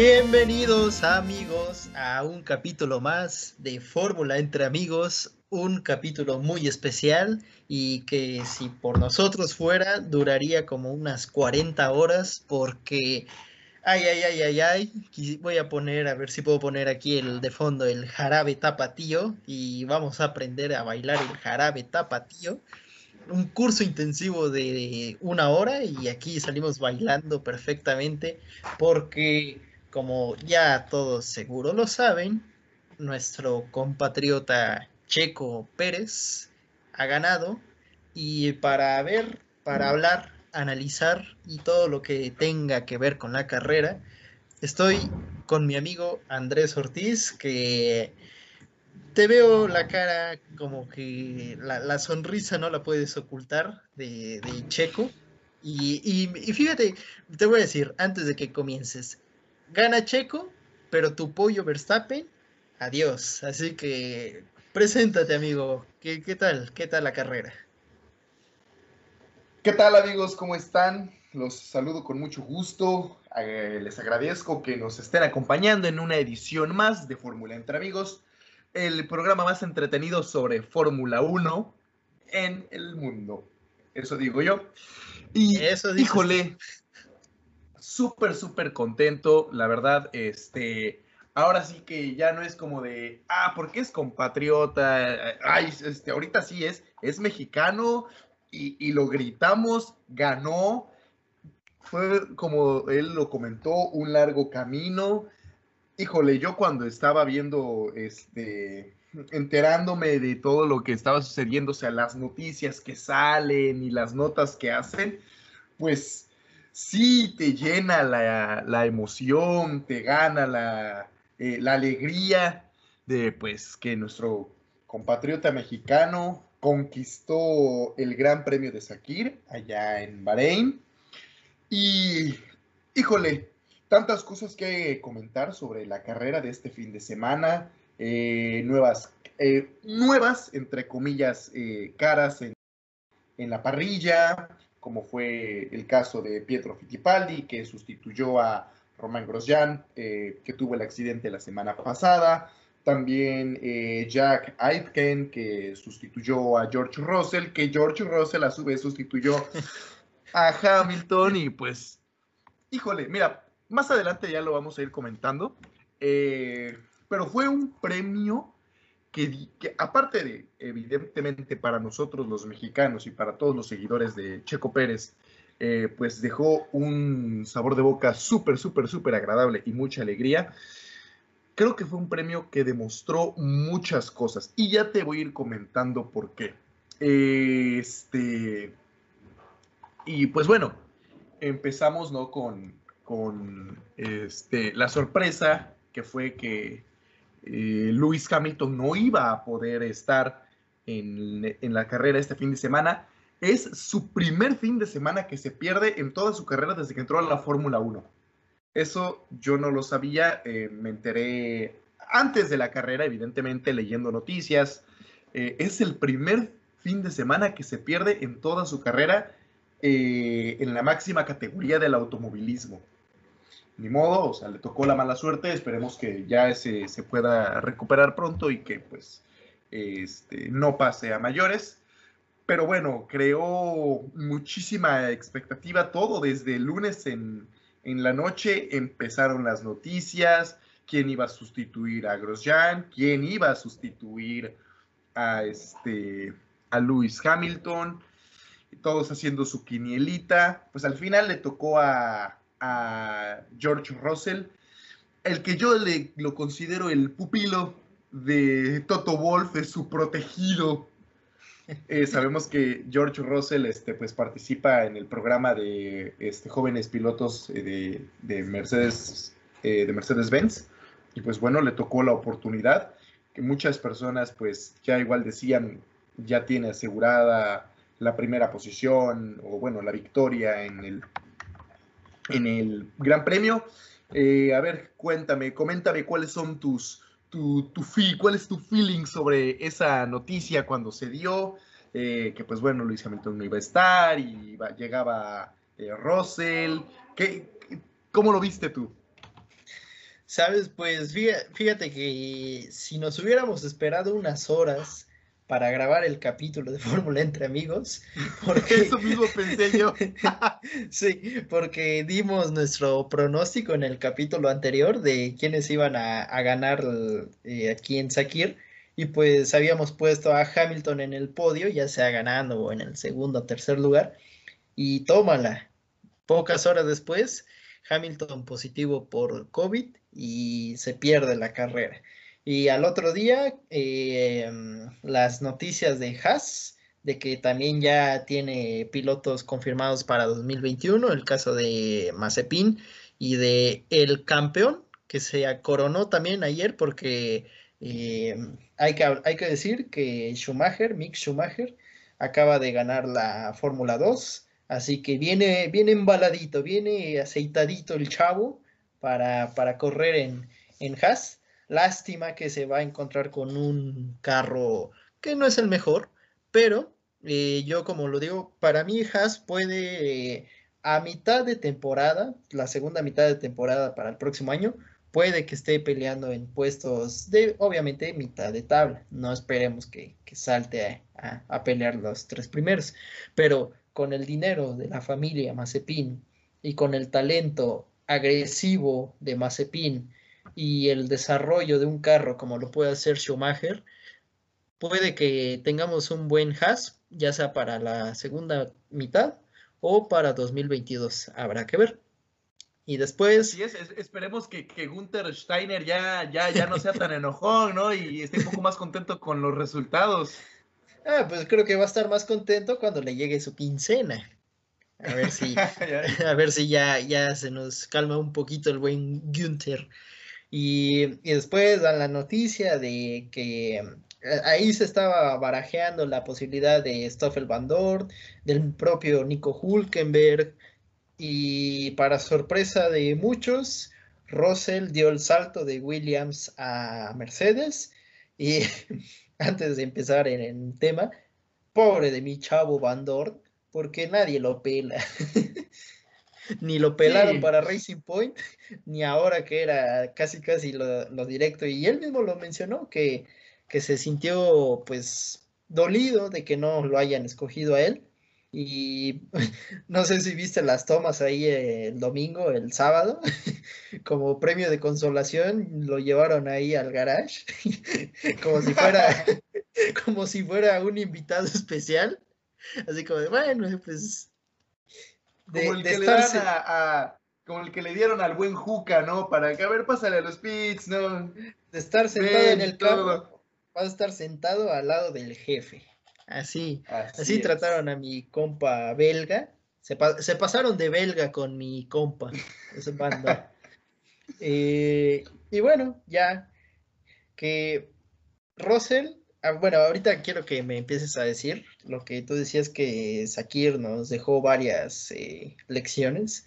Bienvenidos amigos a un capítulo más de Fórmula entre amigos, un capítulo muy especial y que si por nosotros fuera duraría como unas 40 horas porque ay ay ay ay ay voy a poner a ver si puedo poner aquí el de fondo el jarabe tapatío y vamos a aprender a bailar el jarabe tapatío. Un curso intensivo de una hora y aquí salimos bailando perfectamente porque como ya todos seguro lo saben, nuestro compatriota Checo Pérez ha ganado y para ver, para hablar, analizar y todo lo que tenga que ver con la carrera, estoy con mi amigo Andrés Ortiz que te veo la cara como que la, sonrisa no la puedes ocultar de, Checo. Y, fíjate, te voy a decir, antes de que comiences, gana Checo, pero tu pollo Verstappen, adiós. Así que preséntate, amigo. ¿Qué, qué tal? ¿Qué tal la carrera? ¿Qué tal, amigos? ¿Cómo están? Los saludo con mucho gusto. Eh, les agradezco que nos estén acompañando en una edición más de Fórmula Entre Amigos el programa más entretenido sobre Fórmula 1 en el mundo. Eso digo yo. Y Eso híjole, súper, súper contento, la verdad, este, ahora sí que ya no es como de, ah, porque es compatriota, ay, este, ahorita sí es, es mexicano y, y lo gritamos, ganó, fue como él lo comentó, un largo camino, Híjole, yo cuando estaba viendo, este, enterándome de todo lo que estaba sucediendo, o sea, las noticias que salen y las notas que hacen, pues sí te llena la, emoción, te gana la, eh, la alegría de, pues, que nuestro compatriota mexicano conquistó el Gran Premio de Sakir allá en Bahrein. Y, híjole, tantas cosas que comentar sobre la carrera de este fin de semana, eh, nuevas, eh, nuevas, entre comillas, caras en, la parrilla, como fue el caso de Pietro Fittipaldi, que sustituyó a Román Grosjean, que tuvo el accidente la semana pasada. También Jack Aitken, que sustituyó a George Russell, que George Russell a su vez sustituyó a Hamilton y pues, híjole, mira, más adelante ya lo vamos a ir comentando. Eh, pero fue un premio que, aparte de, evidentemente, para nosotros los mexicanos y para todos los seguidores de Checo Pérez, eh, pues dejó un sabor de boca súper, súper, súper agradable y mucha alegría. Creo que fue un premio que demostró muchas cosas y ya te voy a ir comentando por qué. Este. Y pues bueno, empezamos ¿no? con, con este, la sorpresa que fue que eh, Lewis Hamilton no iba a poder estar en, la carrera este fin de semana. Es su primer fin de semana que se pierde en toda su carrera desde que entró a la Fórmula 1. Eso yo no lo sabía, eh, me enteré antes de la carrera, evidentemente leyendo noticias. Eh, es el primer fin de semana que se pierde en toda su carrera en la máxima categoría del automovilismo ni modo, o sea, le tocó la mala suerte, esperemos que ya se, se pueda recuperar pronto y que pues este, no pase a mayores. Pero bueno, creó muchísima expectativa todo desde el lunes en, en la noche, empezaron las noticias, quién iba a sustituir a Grosjean, quién iba a sustituir a, este, a Lewis Hamilton, todos haciendo su quinielita, pues al final le tocó a, a George Russell, el que yo le, lo considero el pupilo de Toto Wolf, es su protegido. Eh, sabemos que George Russell este, pues, participa en el programa de este, jóvenes pilotos eh, de, Mercedes eh, de Mercedes-Benz y pues bueno, le tocó la oportunidad que muchas personas pues ya igual decían ya tiene asegurada la primera posición o bueno, la victoria en el en el Gran Premio. Eh, a ver, cuéntame, coméntame cuáles son tus, tu, tu cuál es tu feeling sobre esa noticia cuando se dio, eh, que pues bueno, Luis Hamilton no iba a estar y llegaba eh, Russell. ¿Qué, ¿Cómo lo viste tú? Sabes, pues fíjate que si nos hubiéramos esperado unas horas para grabar el capítulo de Fórmula entre amigos. Porque eso mismo pensé yo. sí, porque dimos nuestro pronóstico en el capítulo anterior de quiénes iban a, ganar eh, aquí en Sakir. Y pues habíamos puesto a Hamilton en el podio, ya sea ganando o en el segundo o tercer lugar. Y tómala. Pocas horas después, Hamilton positivo por COVID y se pierde la carrera. Y al otro día, eh, las noticias de Haas, de que también ya tiene pilotos confirmados para 2021, el caso de Mazepin y de el campeón, que se coronó también ayer porque eh, hay, que, hay que decir que Schumacher, Mick Schumacher, acaba de ganar la Fórmula 2, así que viene, viene embaladito, viene aceitadito el chavo para, para correr en, en Haas Lástima que se va a encontrar con un carro que no es el mejor, pero eh, yo como lo digo, para mí Haas puede eh, a mitad de temporada, la segunda mitad de temporada para el próximo año, puede que esté peleando en puestos de, obviamente, mitad de tabla. No esperemos que, salte a, a, pelear los tres primeros, pero con el dinero de la familia Mazepin y con el talento agresivo de Mazepin y el desarrollo de un carro como lo puede hacer Schumacher, puede que tengamos un buen Haas, ya sea para la segunda mitad o para 2022. Habrá que ver. Y después. Sí, es, esperemos que, que Gunther Steiner ya, ya, ya no sea tan enojón, ¿no? Y esté un poco más contento con los resultados. Ah, pues creo que va a estar más contento cuando le llegue su quincena. A ver si, a ver si ya, ya se nos calma un poquito el buen Gunther. Y, después dan la noticia de que eh, ahí se estaba barajeando la posibilidad de Stoffel Van Dort, del propio Nico Hulkenberg, y para sorpresa de muchos, Russell dio el salto de Williams a Mercedes. Y antes de empezar en el tema, pobre de mi chavo Van Dort, porque nadie lo pela. ni lo pelaron para Racing Point, ni ahora que era casi casi lo, directo. Y él mismo lo mencionó, que, que, se sintió pues dolido de que no lo hayan escogido a él. Y no sé si viste las tomas ahí el domingo, el sábado, como premio de consolación, lo llevaron ahí al garage, como si fuera, como si fuera un invitado especial. Así como de, bueno, pues como el que le a, como el que le dieron al buen Juca, ¿no? Para que a ver, pásale a los pits, ¿no? De estar sentado en el carro, vas a estar sentado al lado del jefe. Así, así, trataron a mi compa belga. Se, pasaron de belga con mi compa. Ese banda. Eh, y bueno, ya que Russell bueno, ahorita quiero que me empieces a decir lo que tú decías que Sakir nos dejó varias eh, lecciones.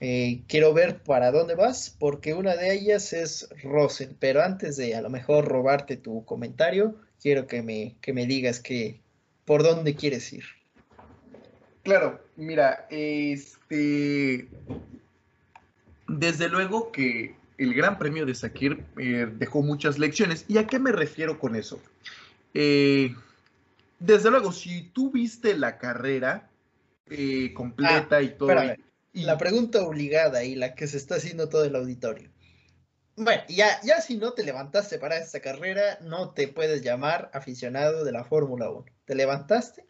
Eh, quiero ver para dónde vas, porque una de ellas es Russell, pero antes de a lo mejor robarte tu comentario, quiero que me, que me digas que por dónde quieres ir. Claro, mira, este desde luego que el Gran Premio de Sakir eh, dejó muchas lecciones. ¿Y a qué me refiero con eso? Eh, desde luego, si tú viste la carrera eh, completa ah, y todo. Y... La pregunta obligada y la que se está haciendo todo el auditorio. Bueno, ya, ya si no te levantaste para esta carrera, no te puedes llamar aficionado de la Fórmula 1. ¿Te levantaste?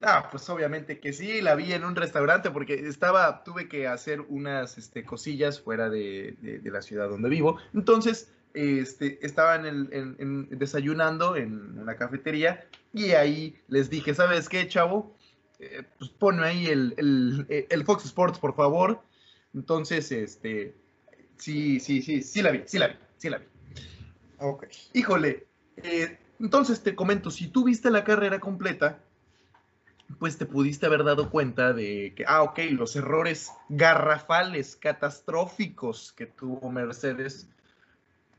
Ah, pues obviamente que sí, la vi en un restaurante porque estaba, tuve que hacer unas este, cosillas fuera de, la ciudad donde vivo. Entonces, este, estaba en desayunando en una cafetería y ahí les dije, ¿sabes qué, chavo? Eh, pues ponme ahí el, Fox Sports, por favor. Entonces, este, sí, sí, sí, sí la vi, sí la vi, sí la vi. Ok. Híjole, eh, entonces te comento, si tú viste la carrera completa, pues te pudiste haber dado cuenta de que, ah, ok, los errores garrafales, catastróficos que tuvo Mercedes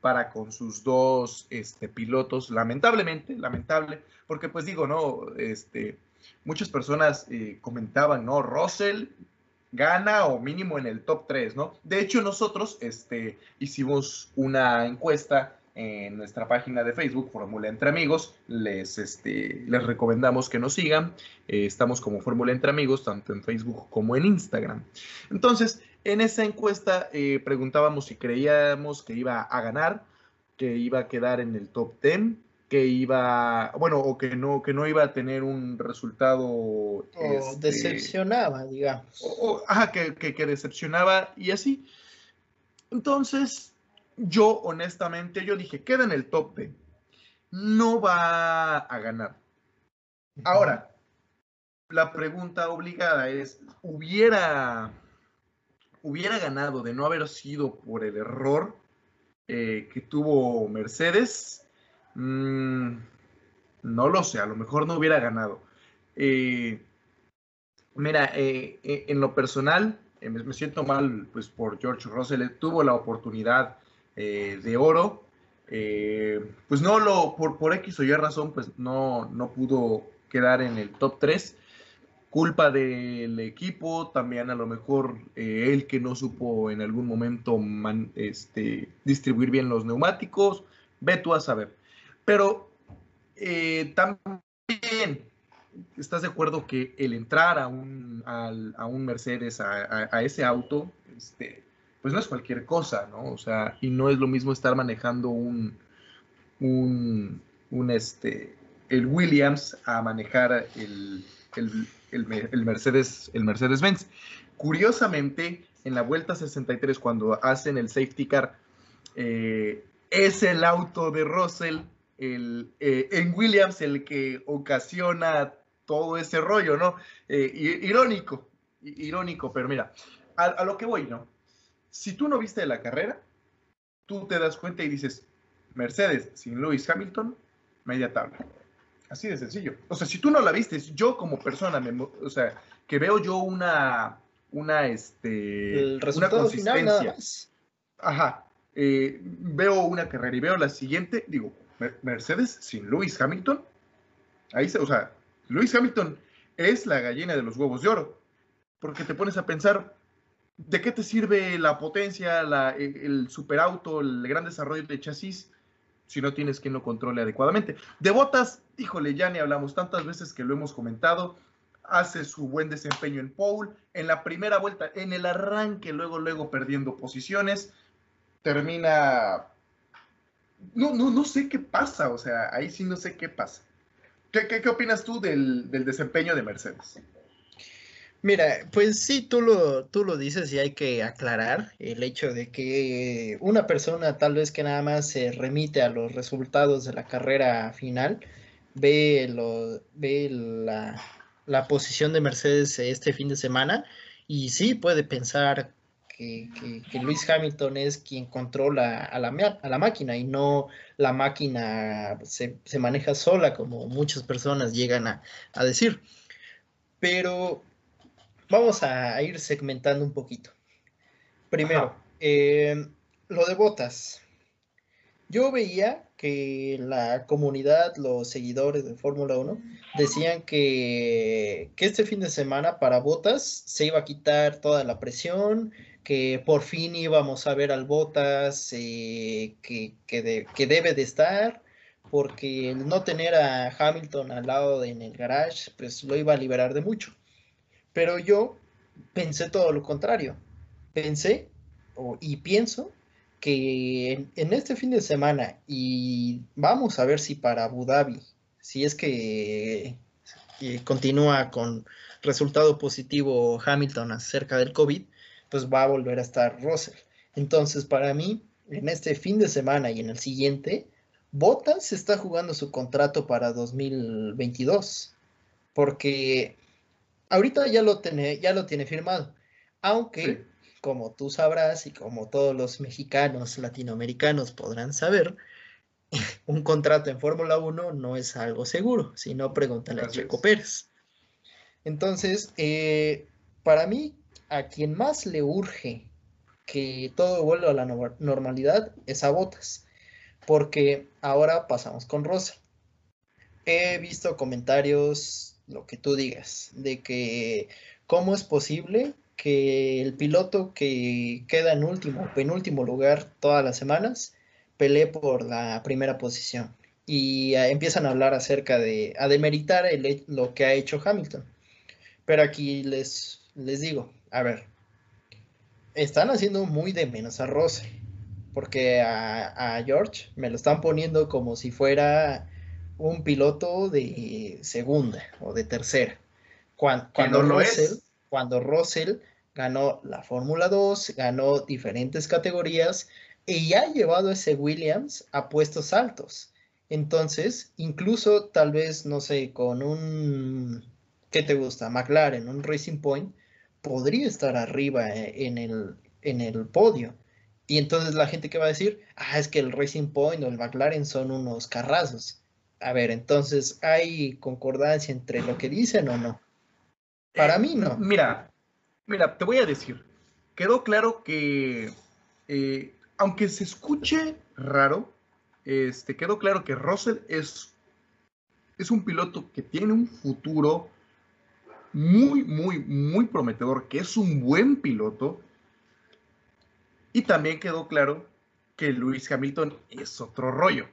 para con sus dos este, pilotos, lamentablemente, lamentable, porque pues digo, ¿no? Este, muchas personas eh, comentaban, ¿no? Russell gana o mínimo en el top 3, ¿no? De hecho, nosotros este, hicimos una encuesta en nuestra página de Facebook, Fórmula Entre Amigos. Les, este, les recomendamos que nos sigan. Eh, estamos como Fórmula Entre Amigos, tanto en Facebook como en Instagram. Entonces, en esa encuesta eh, preguntábamos si creíamos que iba a ganar, que iba a quedar en el top 10 que iba, bueno, o que no, que no iba a tener un resultado. O este, decepcionaba, digamos. O, ajá, que, que, decepcionaba y así. Entonces, yo honestamente, yo dije, queda en el top 10. No va a ganar. Ahora, la pregunta obligada es, ¿hubiera, hubiera ganado de no haber sido por el error eh, que tuvo Mercedes? Mm, no lo sé, a lo mejor no hubiera ganado. Eh, mira, eh, eh, en lo personal, me, siento mal pues, por George Russell. Tuvo la oportunidad de oro. pues no lo, por, por X o Y razón, pues no, no pudo quedar en el top 3 culpa del equipo, también a lo mejor él que no supo en algún momento este, distribuir bien los neumáticos, ve tú a saber. Pero eh, también, ¿estás de acuerdo que el entrar a un, a, un Mercedes, a, ese auto, este, pues no es cualquier cosa, ¿no? O sea, y no es lo mismo estar manejando un, un, este, el Williams a manejar el, Mercedes, el Mercedes-Benz. Curiosamente, en la vuelta 63, cuando hacen el safety car, eh, es el auto de Russell el, eh, en Williams el que ocasiona todo ese rollo, ¿no? Eh, irónico, irónico, pero mira, a, lo que voy, ¿no? Si tú no viste la carrera, tú te das cuenta y dices, Mercedes sin Lewis Hamilton, media tabla. Así de sencillo. O sea, si tú no la viste, yo como persona, o sea, que veo yo una, una, este, El resultado una consistencia. Ajá. Eh, veo una carrera y veo la siguiente, digo, Mercedes sin Lewis Hamilton. Ahí se, o sea, Lewis Hamilton es la gallina de los huevos de oro. Porque te pones a pensar, ¿de qué te sirve la potencia, el, superauto, el gran desarrollo de chasis si no tienes quien lo controle adecuadamente? De botas, híjole, ya ni hablamos tantas veces que lo hemos comentado. Hace su buen desempeño en pole, en la primera vuelta, en el arranque, luego, luego perdiendo posiciones. Termina no, no, no sé qué pasa, o sea, ahí sí no sé qué pasa. ¿Qué, qué, opinas tú del, desempeño de Mercedes? Mira, pues sí, tú lo, tú lo dices y hay que aclarar el hecho de que una persona tal vez que nada más se remite a los resultados de la carrera final, ve, lo, ve la, la posición de Mercedes este fin de semana y sí puede pensar que, que, Luis Hamilton es quien controla a la, a la máquina y no la máquina se, maneja sola como muchas personas llegan a, decir. Pero vamos a ir segmentando un poquito. Primero, eh, lo de botas. Yo veía que la comunidad, los seguidores de Fórmula 1, decían que, que, este fin de semana para Botas se iba a quitar toda la presión, que por fin íbamos a ver al Botas eh, que, que, debe de estar, porque el no tener a Hamilton al lado de, en el garage, pues lo iba a liberar de mucho. Pero yo pensé todo lo contrario. Pensé y pienso que en, este fin de semana, y vamos a ver si para Abu Dhabi, si es que eh, continúa con resultado positivo Hamilton acerca del COVID, pues va a volver a estar Russell. Entonces, para mí, en este fin de semana y en el siguiente, Bottas está jugando su contrato para 2022, porque ahorita ya lo tiene, ya lo tiene firmado, aunque, como tú sabrás y como todos los mexicanos, latinoamericanos podrán saber, un contrato en Fórmula 1 no es algo seguro, si no pregúntale a Checo Pérez. Entonces, eh, para mí, a quien más le urge que todo vuelva a la normalidad es a Botas, porque ahora pasamos con Rosa. He visto comentarios, lo que tú digas, de que cómo es posible que el piloto que queda en último, penúltimo lugar todas las semanas, pelee por la primera posición. Y ah, empiezan a hablar acerca de, a demeritar lo que ha hecho Hamilton. Pero aquí les, les digo, a ver, están haciendo muy de menos a Rose, porque a, George me lo están poniendo como si fuera un piloto de segunda o de tercera. Cuando, cuando Russell, cuando Russell ganó la Fórmula 2, ganó diferentes categorías y ha llevado ese Williams a puestos altos. Entonces, incluso tal vez, no sé, con un, ¿qué te gusta? McLaren, un Racing Point, podría estar arriba eh, en el, en el podio. Y entonces la gente que va a decir, ah, es que el Racing Point o el McLaren son unos carrazos. A ver, entonces, ¿hay concordancia entre lo que dicen o no? Para eh, mí no. Mira, mira, te voy a decir, quedó claro que, eh, aunque se escuche raro, este, quedó claro que Russell es, es un piloto que tiene un futuro muy, muy, muy prometedor, que es un buen piloto. Y también quedó claro que Luis Hamilton es otro rollo.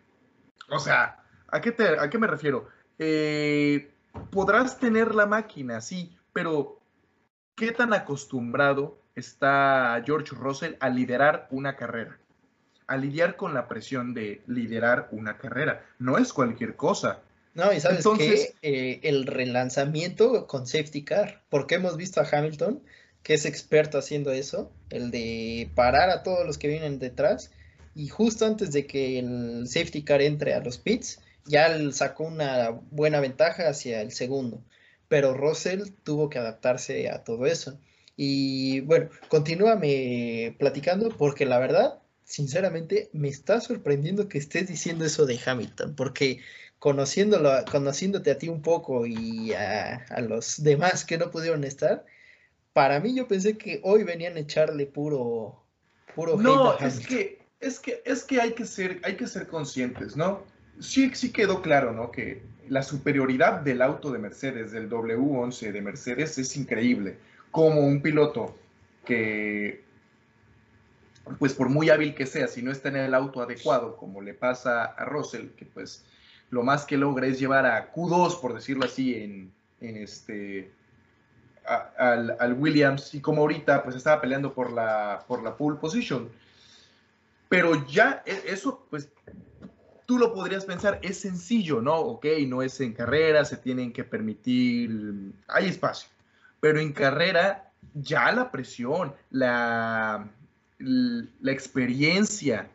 O sea, ¿a qué, te, a qué me refiero? Eh, podrás tener la máquina, sí, pero ¿qué tan acostumbrado está George Russell a liderar una carrera? A lidiar con la presión de liderar una carrera. No es cualquier cosa. No, y sabes que eh, el relanzamiento con safety car, porque hemos visto a Hamilton, que es experto haciendo eso, el de parar a todos los que vienen detrás, y justo antes de que el safety car entre a los pits, ya sacó una buena ventaja hacia el segundo. Pero Russell tuvo que adaptarse a todo eso. Y bueno, continúame platicando porque la verdad, sinceramente, me está sorprendiendo que estés diciendo eso de Hamilton, porque conociéndolo, conociéndote a ti un poco y a, los demás que no pudieron estar, para mí yo pensé que hoy venían a echarle puro, puro No, es que, es que, es que hay que ser, hay que ser conscientes, ¿no? Sí, sí quedó claro, ¿no? Que la superioridad del auto de Mercedes, del W11 de Mercedes, es increíble. Como un piloto que, pues por muy hábil que sea, si no está en el auto adecuado, como le pasa a Russell, que pues lo más que logra es llevar a Q2, por decirlo así, en, este, al, Williams, y como ahorita pues estaba peleando por la, por la pole position. Pero ya e, eso, pues tú lo podrías pensar, es sencillo, ¿no? Ok, no es en carrera, se tienen que permitir, hay espacio, pero en carrera ya la presión, la, la experiencia,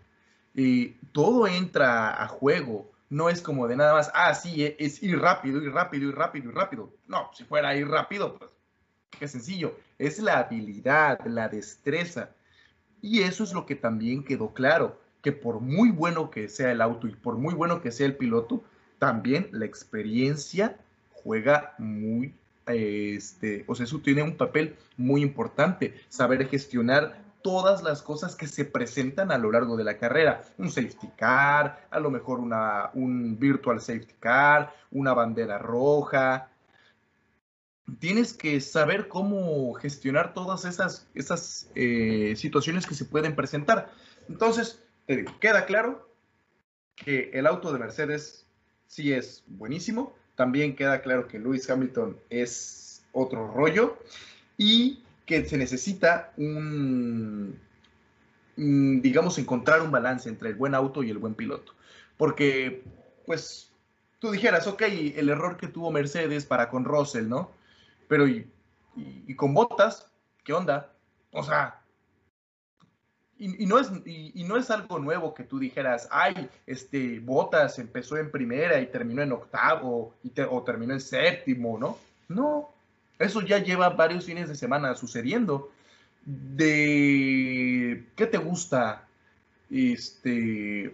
y todo entra a juego no es como de nada más, ah, sí, e, es ir rápido, ir rápido, ir rápido, ir rápido. No, si fuera ir rápido, pues qué sencillo. Es la habilidad, la destreza. Y eso es lo que también quedó claro, que por muy bueno que sea el auto y por muy bueno que sea el piloto, también la experiencia juega muy, este, o sea, eso tiene un papel muy importante, saber gestionar todas las cosas que se presentan a lo largo de la carrera. Un safety car, a lo mejor una, un virtual safety car, una bandera roja. Tienes que saber cómo gestionar todas esas, esas eh, situaciones que se pueden presentar. Entonces, te digo, queda claro que el auto de Mercedes sí es buenísimo. También queda claro que Lewis Hamilton es otro rollo. Y que se necesita un, digamos, encontrar un balance entre el buen auto y el buen piloto. Porque, pues, tú dijeras, ok, el error que tuvo Mercedes para con Russell, ¿no? Pero, ¿y, con Botas? ¿Qué onda? O sea, y, no es, y, no es algo nuevo que tú dijeras, ay, este, Botas empezó en primera y terminó en octavo y o terminó en séptimo, ¿no? No, eso ya lleva varios fines de semana sucediendo. De ¿qué te gusta? Este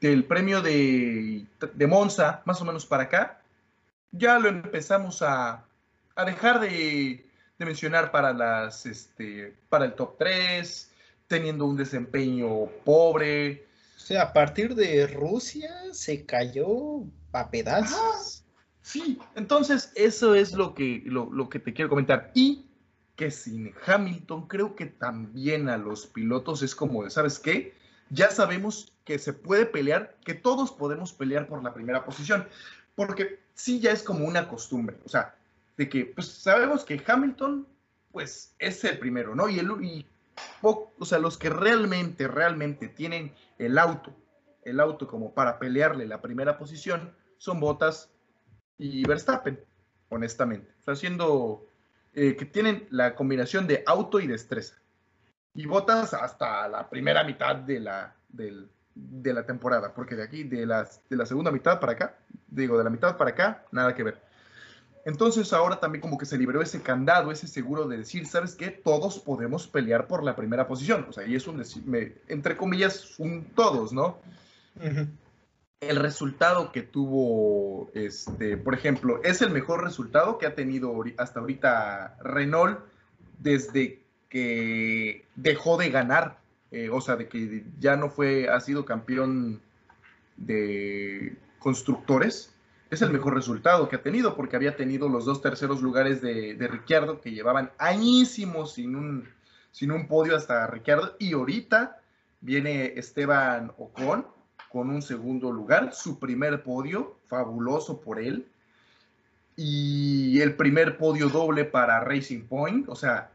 del premio de, de Monza, más o menos para acá, ya lo empezamos a, a dejar de, de, mencionar para las este, para el top 3, teniendo un desempeño pobre. O sea, a partir de Rusia se cayó a pedazos. Sí, entonces eso es lo que, lo, que te quiero comentar. Y que sin Hamilton creo que también a los pilotos es como de, ¿sabes qué? Ya sabemos que se puede pelear, que todos podemos pelear por la primera posición, porque sí ya es como una costumbre, o sea, de que pues sabemos que Hamilton pues es el primero, ¿no? Y, el, y o sea, los que realmente, realmente tienen el auto, el auto como para pelearle la primera posición, son Bottas y Verstappen, honestamente. O sea, siendo eh, que tienen la combinación de auto y destreza. Y Bottas hasta la primera mitad de la, de la temporada, porque de aquí, de, las, de la segunda mitad para acá, digo, de la mitad para acá, nada que ver. Entonces ahora también como que se liberó ese candado, ese seguro de decir, ¿sabes qué? Todos podemos pelear por la primera posición. O sea, y es un, entre comillas, un todos, ¿no? El resultado que tuvo, este, por ejemplo, es el mejor resultado que ha tenido hasta ahorita Renault desde que dejó de ganar, eh, o sea, de que ya no fue, ha sido campeón de constructores es el mejor resultado que ha tenido, porque había tenido los dos terceros lugares de, de Ricciardo, que llevaban añísimos sin un, sin un podio hasta Ricciardo, y ahorita viene Esteban Ocon con un segundo lugar, su primer podio, fabuloso por él, y el primer podio doble para Racing Point, o sea,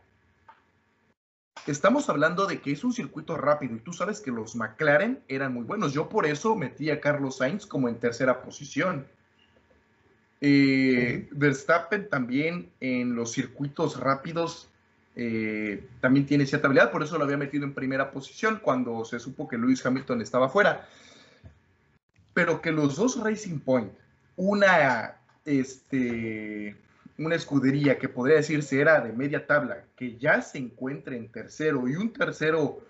estamos hablando de que es un circuito rápido y tú sabes que los McLaren eran muy buenos. Yo por eso metí a Carlos Sainz como en tercera posición. Eh, Verstappen también en los circuitos rápidos eh, también tiene cierta habilidad, por eso lo había metido en primera posición cuando se supo que Lewis Hamilton estaba fuera. Pero que los dos Racing Point, una, este, una escudería que podría decirse era de media tabla, que ya se encuentre en tercero y un tercero,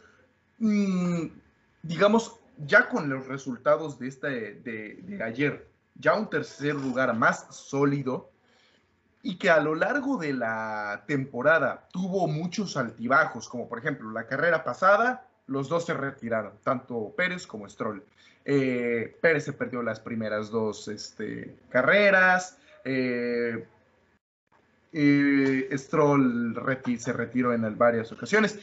mm, digamos, ya con los resultados de, este, de, de ayer, ya un tercer lugar más sólido y que a lo largo de la temporada tuvo muchos altibajos, como por ejemplo la carrera pasada, los dos se retiraron, tanto Pérez como Stroll. Eh, Pérez se perdió las primeras dos este, carreras, eh, eh, Stroll se retiró en varias ocasiones.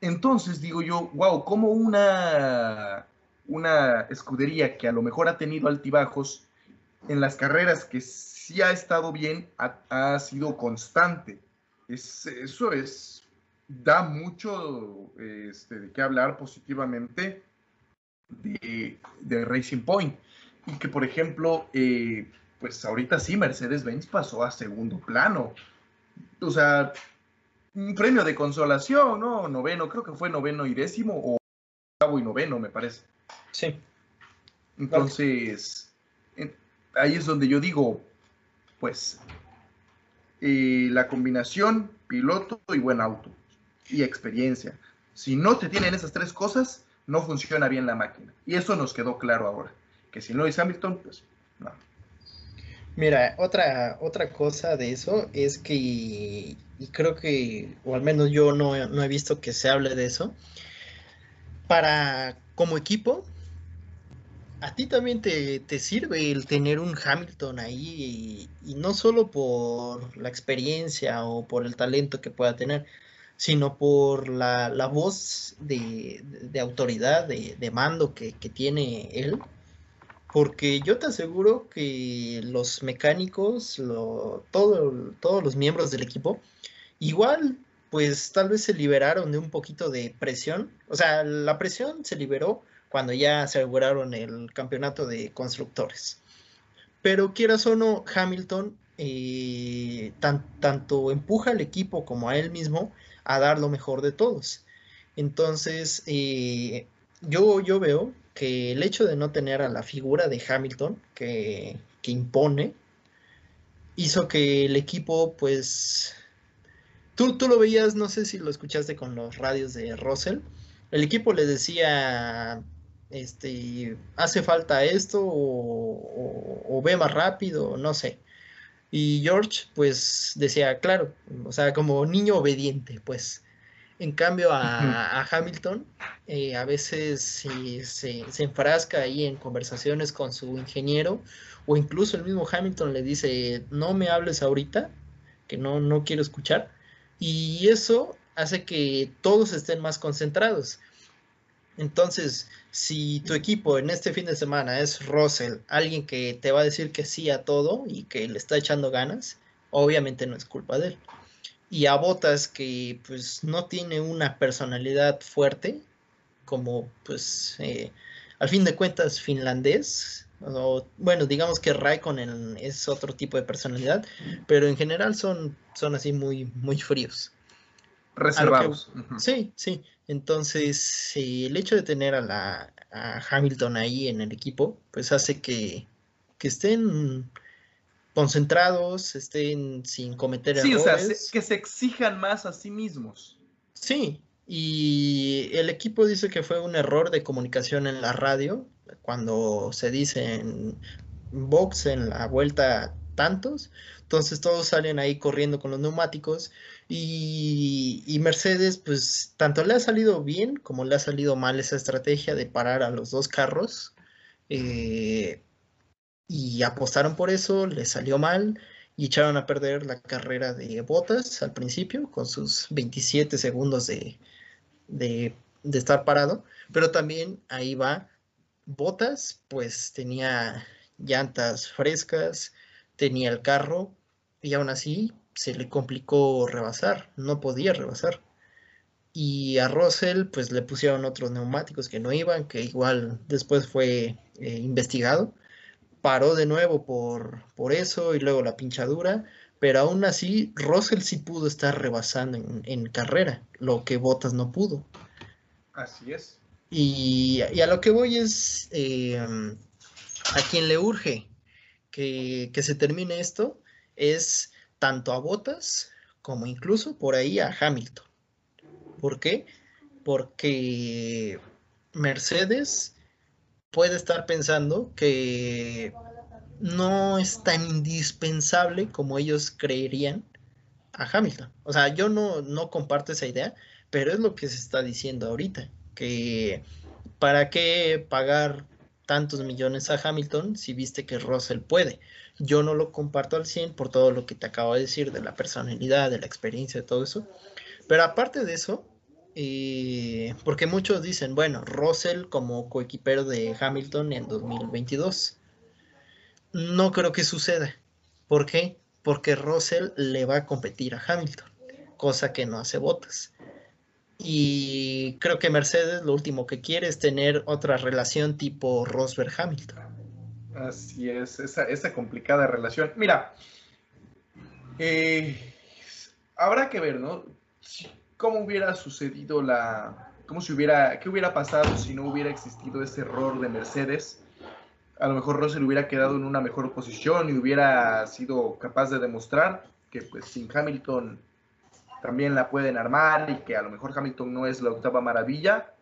Entonces digo yo, wow, como una, una escudería que a lo mejor ha tenido altibajos, en las carreras que sí ha estado bien, ha, sido constante. eso es, da mucho este, de qué hablar positivamente de, Racing Point. Y que, por ejemplo, eh, pues ahorita sí, Mercedes-Benz pasó a segundo plano. O sea, un premio de consolación, ¿no? Noveno, creo que fue noveno y décimo, o octavo y noveno, me parece. Sí. Entonces, ahí es donde yo digo, pues, eh, la combinación piloto y buen auto y experiencia. Si no te tienen esas tres cosas, no funciona bien la máquina. Y eso nos quedó claro ahora. Que si no es Hamilton, pues no. Mira, otra, otra cosa de eso es que, y creo que, o al menos yo no, no he visto que se hable de eso, para como equipo, a ti también te, sirve el tener un Hamilton ahí y, no solo por la experiencia o por el talento que pueda tener, sino por la, voz de, autoridad, de, mando que, tiene él. Porque yo te aseguro que los mecánicos, todos los miembros del equipo, igual pues tal vez se liberaron de un poquito de presión. O sea, la presión se liberó cuando ya aseguraron el campeonato de constructores. Pero quieras o no, Hamilton eh, tanto empuja al equipo como a él mismo a dar lo mejor de todos. Entonces, eh, yo, yo veo que el hecho de no tener a la figura de Hamilton que, que impone, hizo que el equipo, pues, tú, tú lo veías, no sé si lo escuchaste con los radios de Russell, el equipo le decía este, hace falta esto o, ve más rápido, no sé. Y George, pues decía, claro, o sea, como niño obediente, pues. En cambio, a, Hamilton, eh, a veces se, se, enfrasca ahí en conversaciones con su ingeniero, o incluso el mismo Hamilton le dice, no me hables ahorita, que no, no quiero escuchar, Y eso hace que todos estén más concentrados. Entonces, si tu equipo en este fin de semana es Russell, alguien que te va a decir que sí a todo y que le está echando ganas, obviamente no es culpa de él. Y a Botas que pues no tiene una personalidad fuerte, como pues eh, al fin de cuentas finlandés, o, bueno, digamos que Raikkonen es otro tipo de personalidad, pero en general son, son así muy, muy fríos. Reservados. Sí, sí. Entonces, el hecho de tener a, la, Hamilton ahí en el equipo, pues hace que, estén concentrados, estén sin cometer errores. Sí, o sea, que se exijan más a sí mismos. Sí, y el equipo dice que fue un error de comunicación en la radio, cuando se dice en box en la vuelta tantos, entonces todos salen ahí corriendo con los neumáticos y, Mercedes, pues tanto le ha salido bien como le ha salido mal esa estrategia de parar a los dos carros. Eh, y apostaron por eso, le salió mal y echaron a perder la carrera de Bottas al principio con sus 27 segundos de, de, de estar parado. Pero también ahí va Bottas, pues tenía llantas frescas, tenía el carro y aún así se le complicó rebasar, no podía rebasar. Y a Russell pues le pusieron otros neumáticos que no iban, que igual después fue eh, investigado. Paró de nuevo por, por eso y luego la pinchadura, pero aún así Russell sí pudo estar rebasando en, carrera, lo que Bottas no pudo. Así es. Y, a lo que voy es eh, a quien le urge que, que se termine esto es tanto a Bottas como incluso por ahí a Hamilton. ¿Por qué? Porque Mercedes puede estar pensando que no es tan indispensable como ellos creerían a Hamilton. O sea, yo no, no comparto esa idea, pero es lo que se está diciendo ahorita, que para qué pagar tantos millones a Hamilton si viste que Russell puede. Yo no lo comparto al 100 por todo lo que te acabo de decir de la personalidad, de la experiencia, de todo eso. Pero aparte de eso, eh, porque muchos dicen, bueno, Russell como coequipero de Hamilton en 2022. No creo que suceda. ¿Por qué? Porque Russell le va a competir a Hamilton, cosa que no hace botas. Y creo que Mercedes lo último que quiere es tener otra relación tipo Rosberg-Hamilton. Así es, esa, complicada relación. Mira, eh, habrá que ver, ¿no? ¿Cómo hubiera sucedido la... ¿Cómo hubiera... ¿Qué hubiera pasado si no hubiera existido ese error de Mercedes? A lo mejor Russell hubiera quedado en una mejor posición y hubiera sido capaz de demostrar que pues sin Hamilton también la pueden armar y que a lo mejor Hamilton no es la octava maravilla.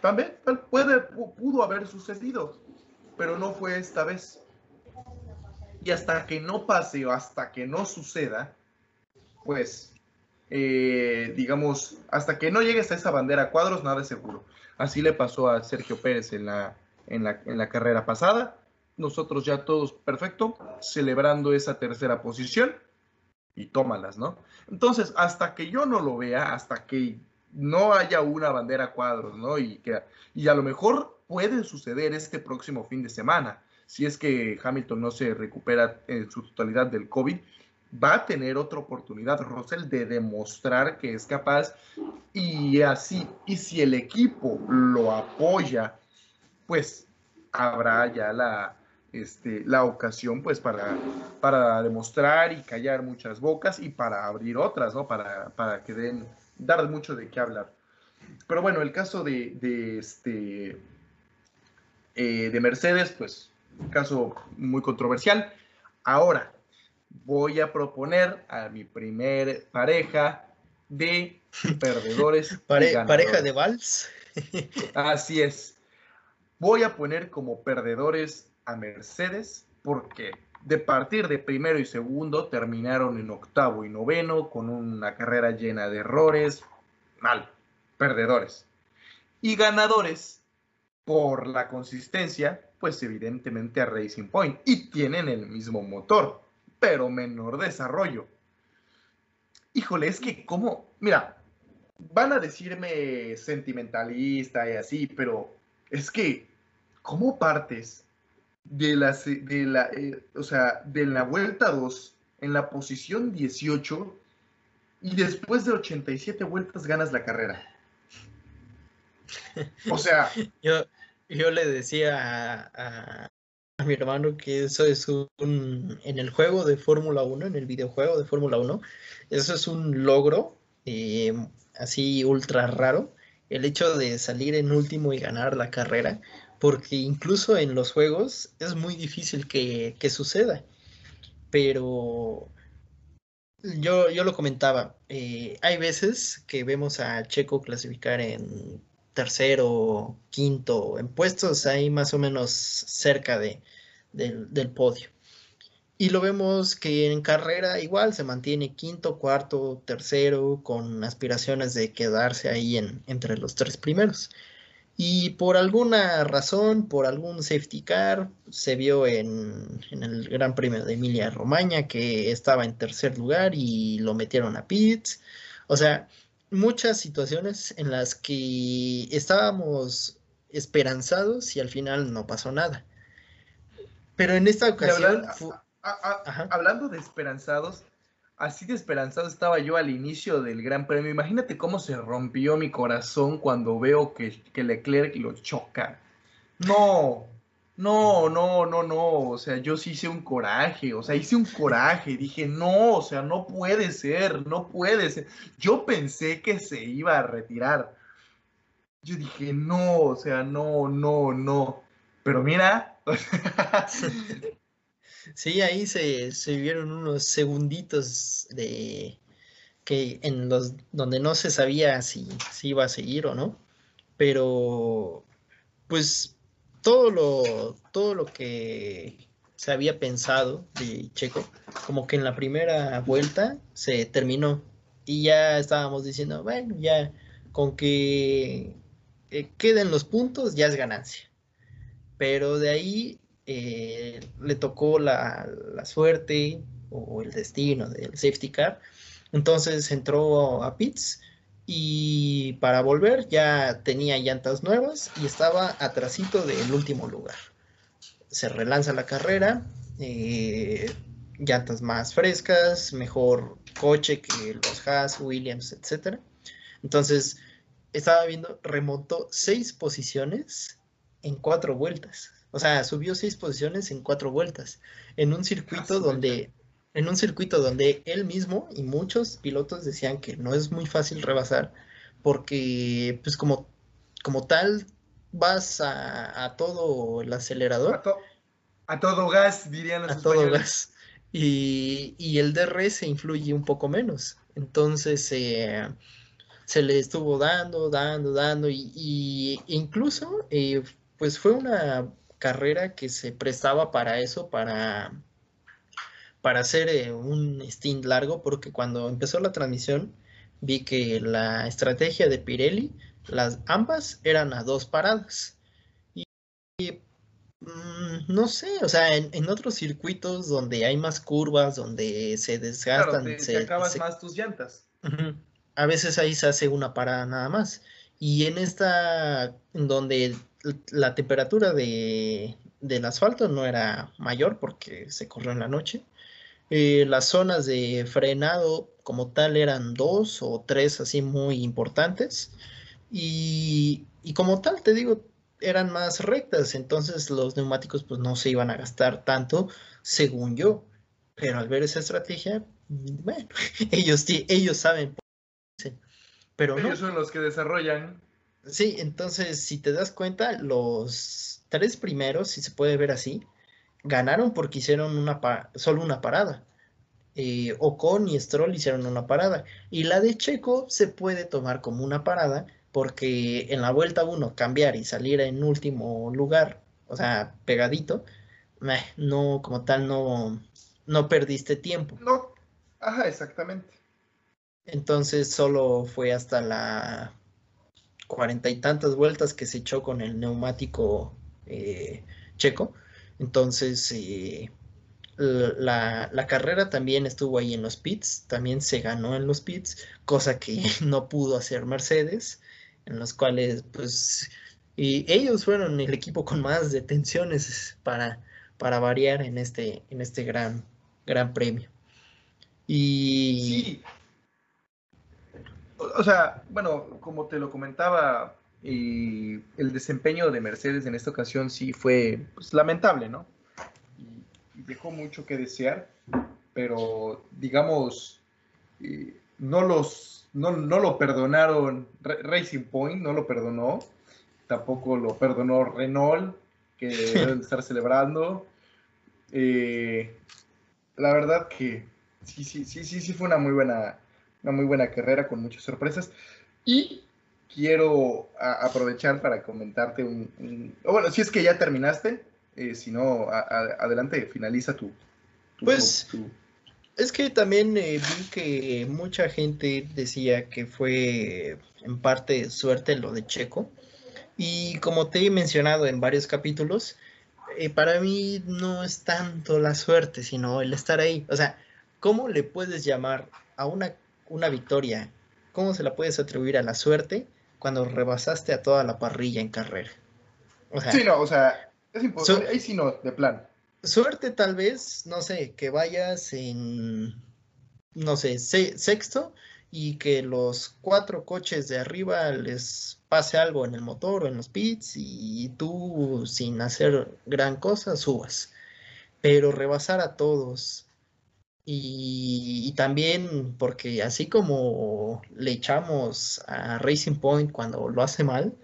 También puede, pudo haber sucedido, pero no fue esta vez. Y hasta que no pase o hasta que no suceda, pues, eh, digamos, hasta que no llegues a esa bandera cuadros, nada es seguro. Así le pasó a Sergio Pérez en la, en la, en la carrera pasada. Nosotros ya todos perfecto, celebrando esa tercera posición y tómalas, ¿no? Entonces, hasta que yo no lo vea, hasta que no haya una bandera cuadros, ¿no? Y, que, y a lo mejor puede suceder este próximo fin de semana, si es que Hamilton no se recupera en su totalidad del COVID, va a tener otra oportunidad, Russell, de demostrar que es capaz y así, y si el equipo lo apoya, pues habrá ya la, este, la ocasión pues para, para demostrar y callar muchas bocas y para abrir otras, ¿no? Para, para que den, dar mucho de qué hablar. Pero bueno, el caso de, de este, eh, de Mercedes, pues, caso muy controversial. Ahora, voy a proponer a mi primer pareja de perdedores. pareja de Vals. Así es. Voy a poner como perdedores a Mercedes porque de partir de primero y segundo terminaron en octavo y noveno con una carrera llena de errores, mal, perdedores. Y ganadores por la consistencia, pues evidentemente a Racing Point y tienen el mismo motor, pero menor desarrollo. híjole, es que como, mira, van a decirme sentimentalista y así, pero es que, ¿cómo partes de la, de la, eh, o sea, de la vuelta 2 en la posición 18 y después de 87 vueltas ganas la carrera? O sea... yo, yo le decía a, mi hermano que eso es un... En el juego de Fórmula 1, en el videojuego de Fórmula 1, eso es un logro eh, así ultra raro, el hecho de salir en último y ganar la carrera, porque incluso en los juegos es muy difícil que, suceda. Pero yo, yo lo comentaba, eh, hay veces que vemos a Checo clasificar en tercero, quinto, en puestos ahí más o menos cerca de, del podio. Y lo vemos que en carrera igual se mantiene quinto, cuarto, tercero, con aspiraciones de quedarse ahí en, entre los tres primeros. Y por alguna razón, por algún safety car, se vio en, en el Gran Premio de Emilia Romagna que estaba en tercer lugar y lo metieron a pits. O sea, muchas situaciones en las que estábamos esperanzados y al final no pasó nada. Pero en esta ocasión hablando de esperanzados, así de esperanzado estaba yo al inicio del Gran Premio. Imagínate cómo se rompió mi corazón cuando veo que, que Leclerc lo choca. No, no, no, no, no. O sea, yo sí hice un coraje. O sea, hice un coraje. Dije, no, o sea, no puede ser, no puede ser. Yo pensé que se iba a retirar. Yo dije, no, o sea, no, no, no. Pero mira, Sí, ahí se, se unos segunditos de que en los donde no se sabía si, si iba a seguir o no. Pero pues todo lo, todo lo que se había pensado de Checo, como que en la primera vuelta se terminó. Y ya estábamos diciendo, bueno, ya con que eh, queden los puntos ya es ganancia. Pero de ahí eh, le tocó la, suerte o el destino del safety car. Entonces entró a pits y para volver ya tenía llantas nuevas y estaba atrasito del último lugar. Se relanza la carrera, eh, llantas más frescas, mejor coche que los Haas, Williams, etc. Entonces estaba viendo, remontó seis posiciones en cuatro vueltas. O sea, subió seis posiciones en cuatro vueltas. En un circuito ah, donde. En un circuito donde él mismo y muchos pilotos decían que no es muy fácil rebasar. Porque, pues, como, como tal, vas a, todo el acelerador. A, todo gas, dirían los A todo gas. Y, y, el DRS influye un poco menos. Entonces, eh, se le estuvo dando, dando, dando. Y, y incluso, eh, pues fue una carrera que se prestaba para eso, para, para hacer eh, un stint largo, porque cuando empezó la transmisión vi que la estrategia de Pirelli, las ambas eran a dos paradas. Y, mm, no sé, o sea, en, otros circuitos donde hay más curvas, donde se desgastan, se, acabas más tus llantas. A veces ahí se hace una parada nada más. Y en esta, donde la temperatura de, del asfalto no era mayor porque se corrió en la noche. Eh, las zonas de frenado como tal eran dos o tres así muy importantes. Y, como tal, te digo, eran más rectas, entonces los neumáticos pues no se iban a gastar tanto, según yo. Pero al ver esa estrategia, bueno, ellos, ellos saben. Pero ellos son los que desarrollan Sí, entonces, si te das cuenta, los tres primeros, si se puede ver así, ganaron porque hicieron una solo una parada. Eh, Ocon y Stroll hicieron una parada. Y la de Checo se puede tomar como una parada porque en la vuelta uno cambiar y salir en último lugar, o sea, pegadito, no, como tal, no, no perdiste tiempo. No, ajá, exactamente. Entonces solo fue hasta la cuarenta y tantas vueltas que se echó con el neumático eh, checo. Entonces, eh, la, la, carrera también estuvo ahí en los pits, también se ganó en los pits, cosa que no pudo hacer Mercedes, en los cuales pues y ellos fueron el equipo con más detenciones para, para variar en este, en este gran, gran premio. Y... Sí. O sea, bueno, como te lo comentaba, el desempeño de Mercedes en esta ocasión sí fue pues, lamentable, ¿no? Y, dejó mucho que desear, pero digamos, no los, no, no lo perdonaron, Racing Point no lo perdonó, tampoco lo perdonó Renault, que deben estar celebrando. Eh, la verdad que sí, sí, sí, sí, sí fue una muy buena, una muy buena carrera con muchas sorpresas. Y quiero aprovechar para comentarte un, bueno, si es que ya terminaste, eh, si no, adelante, finaliza tu, pues es que también eh, vi que mucha gente decía que fue en parte suerte lo de Checo. Y como te he mencionado en varios capítulos, eh, para mí no es tanto la suerte, sino el estar ahí. O sea, ¿cómo le puedes llamar a una, una victoria? ¿Cómo se la puedes atribuir a la suerte cuando rebasaste a toda la parrilla en carrera? sí, no, o sea, es imposible. ahí sí no, de plan. Suerte tal vez, no sé, que vayas en, no sé, sexto y que los cuatro coches de arriba les pase algo en el motor o en los pits y tú sin hacer gran cosa subas. Pero rebasar a todos. Y, también porque así como le echamos a Racing Point cuando lo hace mal,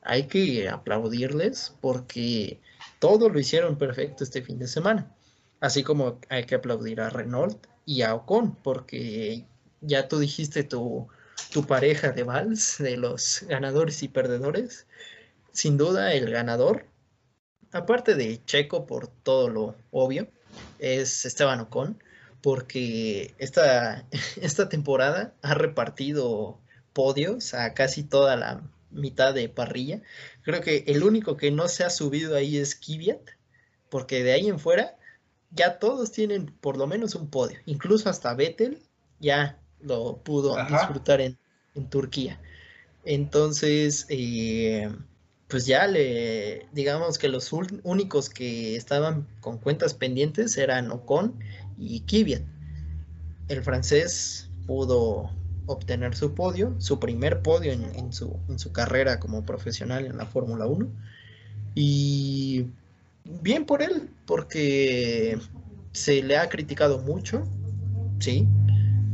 hay que aplaudirles porque todo lo hicieron perfecto este fin de semana. Así como hay que aplaudir a Renault y a Ocon porque ya tú dijiste tu, pareja de vals, de los ganadores y perdedores. Sin duda, el ganador, aparte de Checo por todo lo obvio, es Esteban Ocon, porque esta, esta temporada ha repartido podios a casi toda la mitad de parrilla. Creo que el único que no se ha subido ahí es Kvyat, porque de ahí en fuera ya todos tienen por lo menos un podio, incluso hasta Vettel ya lo pudo disfrutar en, Turquía. Entonces, eh, pues ya le, digamos que los únicos que estaban con cuentas pendientes eran Ocon y Kvyat. El francés pudo obtener su podio, su primer podio en, su, su carrera como profesional en la Fórmula 1. Y bien por él, porque se le ha criticado mucho, sí,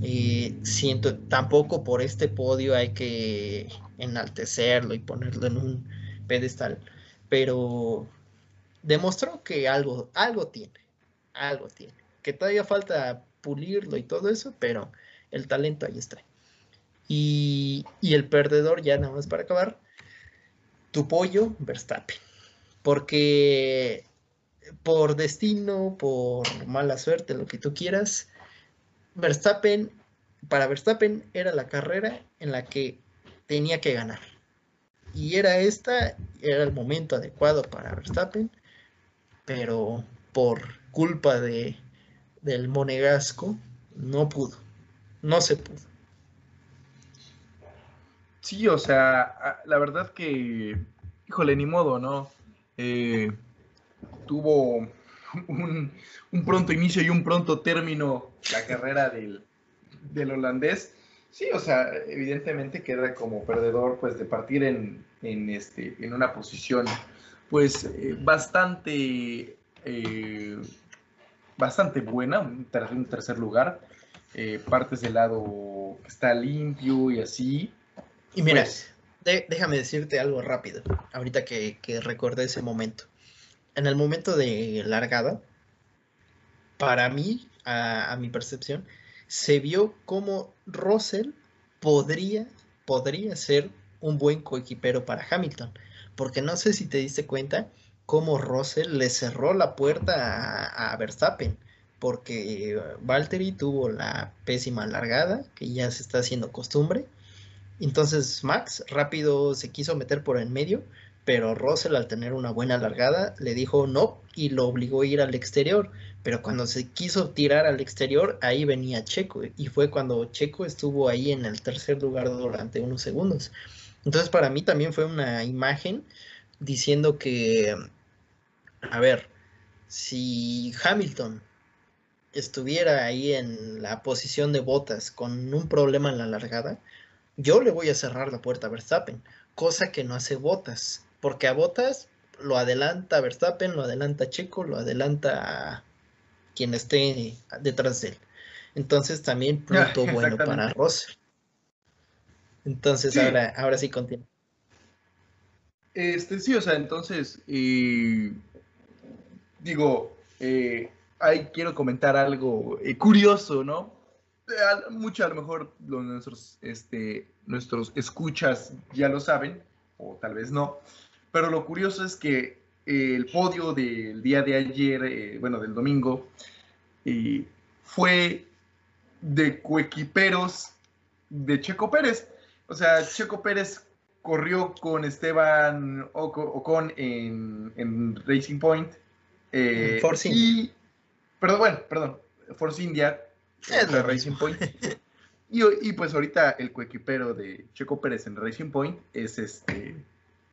y siento, tampoco por este podio hay que enaltecerlo y ponerlo en un pedestal, pero demostró que algo, algo tiene, algo tiene, que todavía falta pulirlo y todo eso, pero el talento ahí está. Y, y el perdedor, ya nada más para acabar, tu pollo, Verstappen. Porque por destino, por mala suerte, lo que tú quieras, Verstappen, para Verstappen era la carrera en la que tenía que ganar. Y era esta, era el momento adecuado para Verstappen, pero por culpa de, del monegasco no pudo, no se pudo. Sí, o sea, la verdad que, híjole, ni modo, ¿no? Eh, tuvo un, pronto inicio y un pronto término la carrera del, holandés. Sí, o sea, evidentemente queda como perdedor pues de partir en, este, en una posición pues eh, bastante, eh, bastante buena, un tercer, lugar. Eh, partes del lado que está limpio y así. Y mira, pues déjame decirte algo rápido, ahorita que, que recordé ese momento en el momento de largada, para mí, a, mi percepción, se vio como Russell podría, podría ser un buen coequipero para Hamilton. Porque no sé si te diste cuenta cómo Russell le cerró la puerta a, a Verstappen. Porque Valtteri tuvo la pésima largada, que ya se está haciendo costumbre. Entonces Max rápido se quiso meter por el medio, pero Russell al tener una buena largada le dijo no y lo obligó a ir al exterior. Pero cuando se quiso tirar al exterior, ahí venía Checo y fue cuando Checo estuvo ahí en el tercer lugar durante unos segundos. Entonces para mí también fue una imagen diciendo que, a ver, si Hamilton estuviera ahí en la posición de botas con un problema en la largada, yo le voy a cerrar la puerta a Verstappen, cosa que no hace botas, porque a botas lo adelanta Verstappen, lo adelanta Checo, lo adelanta quien esté detrás de él. Entonces también punto bueno para Russell. Entonces ahora, ahora sí continúa. Este, sí, o sea, entonces, digo, eh, ahí quiero comentar algo eh, curioso, ¿no? mucho a lo mejor nuestros, este, nuestros escuchas ya lo saben, o tal vez no, pero lo curioso es que el podio del día de ayer, eh, bueno, del domingo, fue de coequiperos de Checo Pérez. O sea, Checo Pérez corrió con Esteban Ocon en, en Racing Point. Eh, Force y, perdón, bueno, perdón, Force India, Racing Point. Y, pues ahorita el coequipero de Checo Pérez en Racing Point es este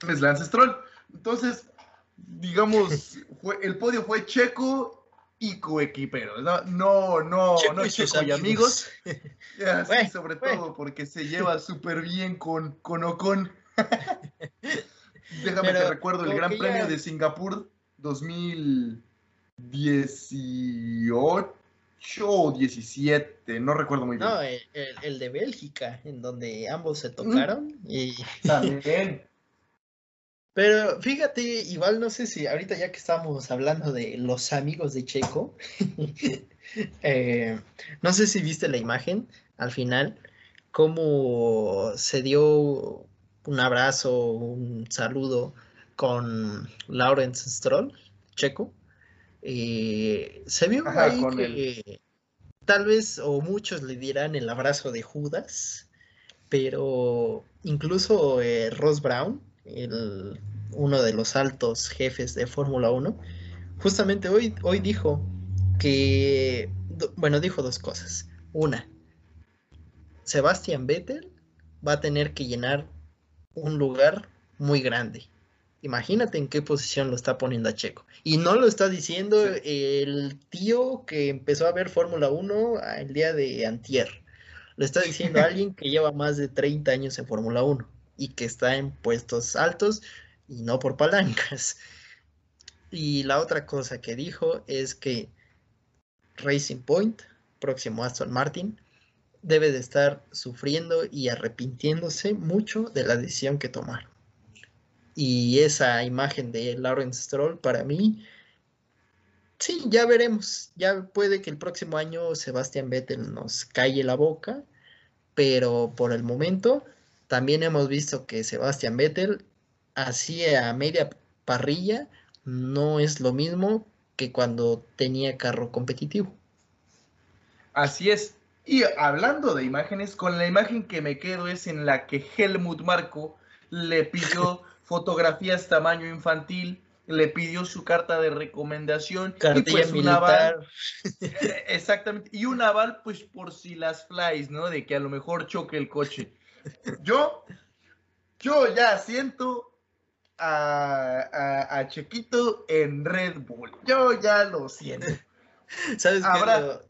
es Lance Stroll. Entonces, digamos, fue, el podio fue Checo y coequiperos. No, no, no, no Checo y amigos. sobre todo porque se lleva súper bien con, con Ocon. Déjame que recuerdo el Gran Premio de Singapur 2018 o 17, no recuerdo muy bien. No, el, el, de Bélgica, en donde ambos se tocaron. Y... También. Pero fíjate, igual no sé si ahorita ya que estamos hablando de los amigos de Checo, eh, no sé si viste la imagen al final, cómo se dio un abrazo, un saludo con Lawrence Stroll, Checo. Eh, se vio ahí que tal vez o muchos le dirán el abrazo de Judas, pero incluso eh, Ross Brown, el, uno de los altos jefes de Fórmula 1, justamente hoy, hoy dijo que, bueno, dijo dos cosas. Una, Sebastian Vettel va a tener que llenar un lugar muy grande. Imagínate en qué posición lo está poniendo a Checo. Y no lo está diciendo el tío que empezó a ver Fórmula 1 el día de antier. Lo está diciendo alguien que lleva más de 30 años en Fórmula 1 y que está en puestos altos y no por palancas. Y la otra cosa que dijo es que Racing Point, próximo Aston Martin, debe de estar sufriendo y arrepintiéndose mucho de la decisión que tomaron. Y esa imagen de Lawrence Stroll para mí, sí, ya veremos. Ya puede que el próximo año Sebastián Vettel nos calle la boca, pero por el momento también hemos visto que Sebastián Vettel, así a media parrilla, no es lo mismo que cuando tenía carro competitivo. Así es. Y hablando de imágenes, con la imagen que me quedo es en la que Helmut Marco le pidió fotografías tamaño infantil, le pidió su carta de recomendación y pues un aval. Exactamente. Y un aval, pues por si las flies, ¿no? De que a lo mejor choque el coche. Yo, yo ya siento a, a, Chequito en Red Bull. Yo ya lo siento. ¿Sabes qué?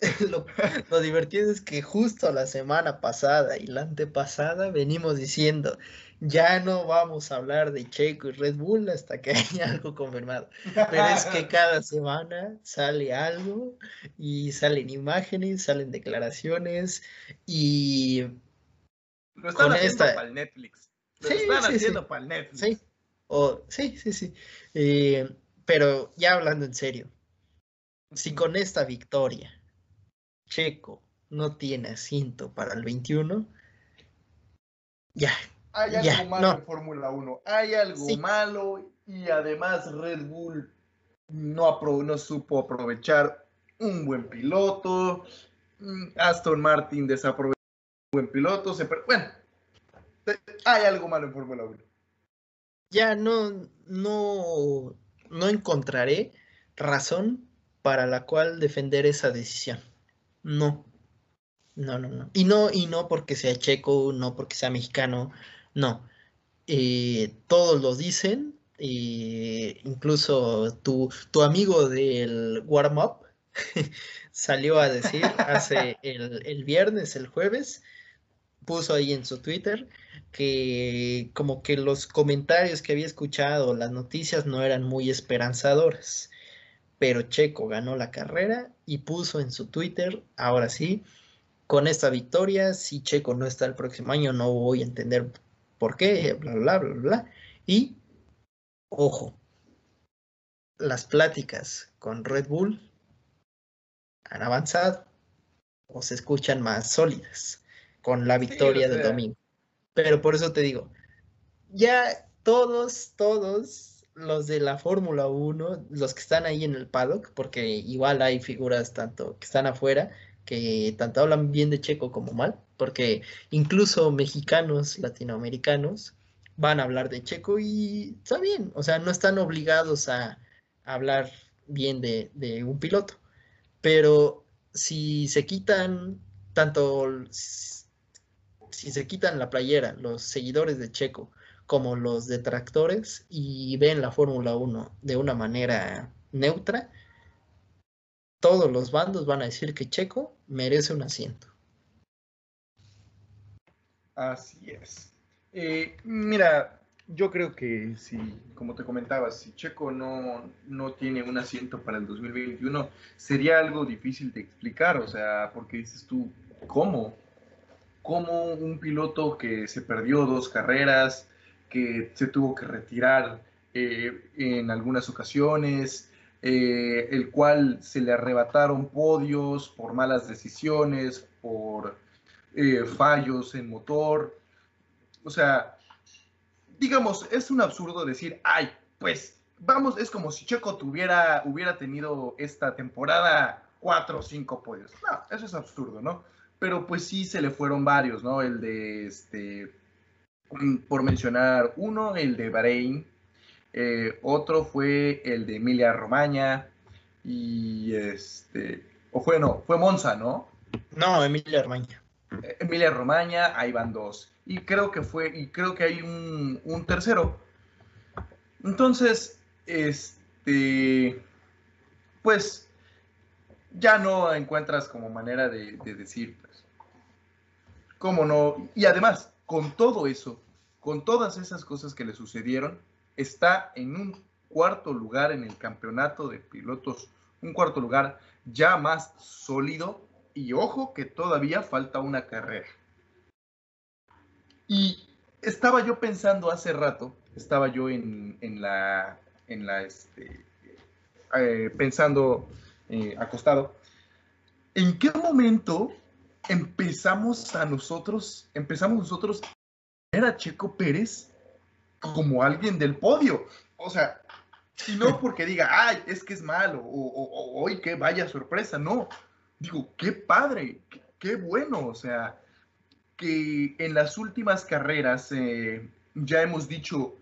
Lo, lo, divertido es que justo la semana pasada y la antepasada venimos diciendo, ya no vamos a hablar de Checo y Red Bull hasta que haya algo confirmado. Pero es que cada semana sale algo y salen imágenes, salen declaraciones y lo están haciendo para el Netflix. Lo sí, están haciendo para el Netflix. Sí, sí, sí, sí. Eh, pero ya hablando en serio, si con esta victoria Checo no tiene asiento para el 21, ya. Hay algo malo en Fórmula 1. Hay algo malo y además Red Bull no, no supo aprovechar un buen piloto. Mm, Aston Martin desaprovechó buen piloto, se bueno, hay algo malo en Fórmula 1. ya no, no, no encontraré razón para la cual defender esa decisión. No. No, no, no. Y no, y no porque sea checo, no porque sea mexicano, no. Eh, todos lo dicen, eh, incluso tu, tu, amigo del warm-up salió a decir hace el, el, viernes, el jueves, puso ahí en su Twitter que como que los comentarios que había escuchado, las noticias no eran muy esperanzadoras. Pero Checo ganó la carrera y puso en su Twitter, ahora sí, con esta victoria, si Checo no está el próximo año, no voy a entender por qué, bla, bla, bla, bla. Y, ojo, las pláticas con Red Bull han avanzado o se escuchan más sólidas con la victoria del domingo. Pero por eso te digo, ya todos, todos los de la Fórmula 1, los que están ahí en el paddock, porque igual hay figuras tanto que están afuera, que tanto hablan bien de Checo como mal, porque incluso mexicanos, latinoamericanos, van a hablar de Checo y está bien, o sea, no están obligados a, hablar bien de, de, un piloto, pero si se quitan tanto si se quitan la playera los seguidores de Checo como los detractores y ven la Fórmula 1 de una manera neutra, todos los bandos van a decir que Checo merece un asiento. Así es. Eh, mira, yo creo que si, como te comentaba, si Checo no, no tiene un asiento para el 2021, sería algo difícil de explicar, o sea, porque dices tú, ¿cómo? como un piloto que se perdió dos carreras, que se tuvo que retirar eh, en algunas ocasiones, eh, el cual se le arrebataron podios por malas decisiones, por eh, fallos en motor. O sea, digamos, es un absurdo decir, ay, pues vamos, es como si Checo tuviera, hubiera tenido esta temporada cuatro o cinco podios. No, eso es absurdo, ¿no? pero pues sí se le fueron varios, ¿no? El de, este, por mencionar uno, el de Bahrein, eh, otro fue el de Emilia Romagna, y este, o fue, no, fue Monza, ¿no? No, Emilia Romagna. Eh, Emilia Romagna, ahí van dos. Y creo que fue, y creo que hay un, un tercero. Entonces, este, pues ya no encuentras como manera de, decir, pues, cómo no. Y además, con todo eso, con todas esas cosas que le sucedieron, está en un cuarto lugar en el campeonato de pilotos, un cuarto lugar ya más sólido y ojo que todavía falta una carrera. Y estaba yo pensando hace rato, estaba yo en, la, en la, este, eh, pensando eh, acostado, ¿en qué momento empezamos a nosotros, empezamos nosotros a ver a Checo Pérez como alguien del podio? O sea, y no porque diga, ay, es que es malo, o, hoy que vaya sorpresa, no. Digo, qué padre, qué, bueno, o sea, que en las últimas carreras eh, ya hemos dicho,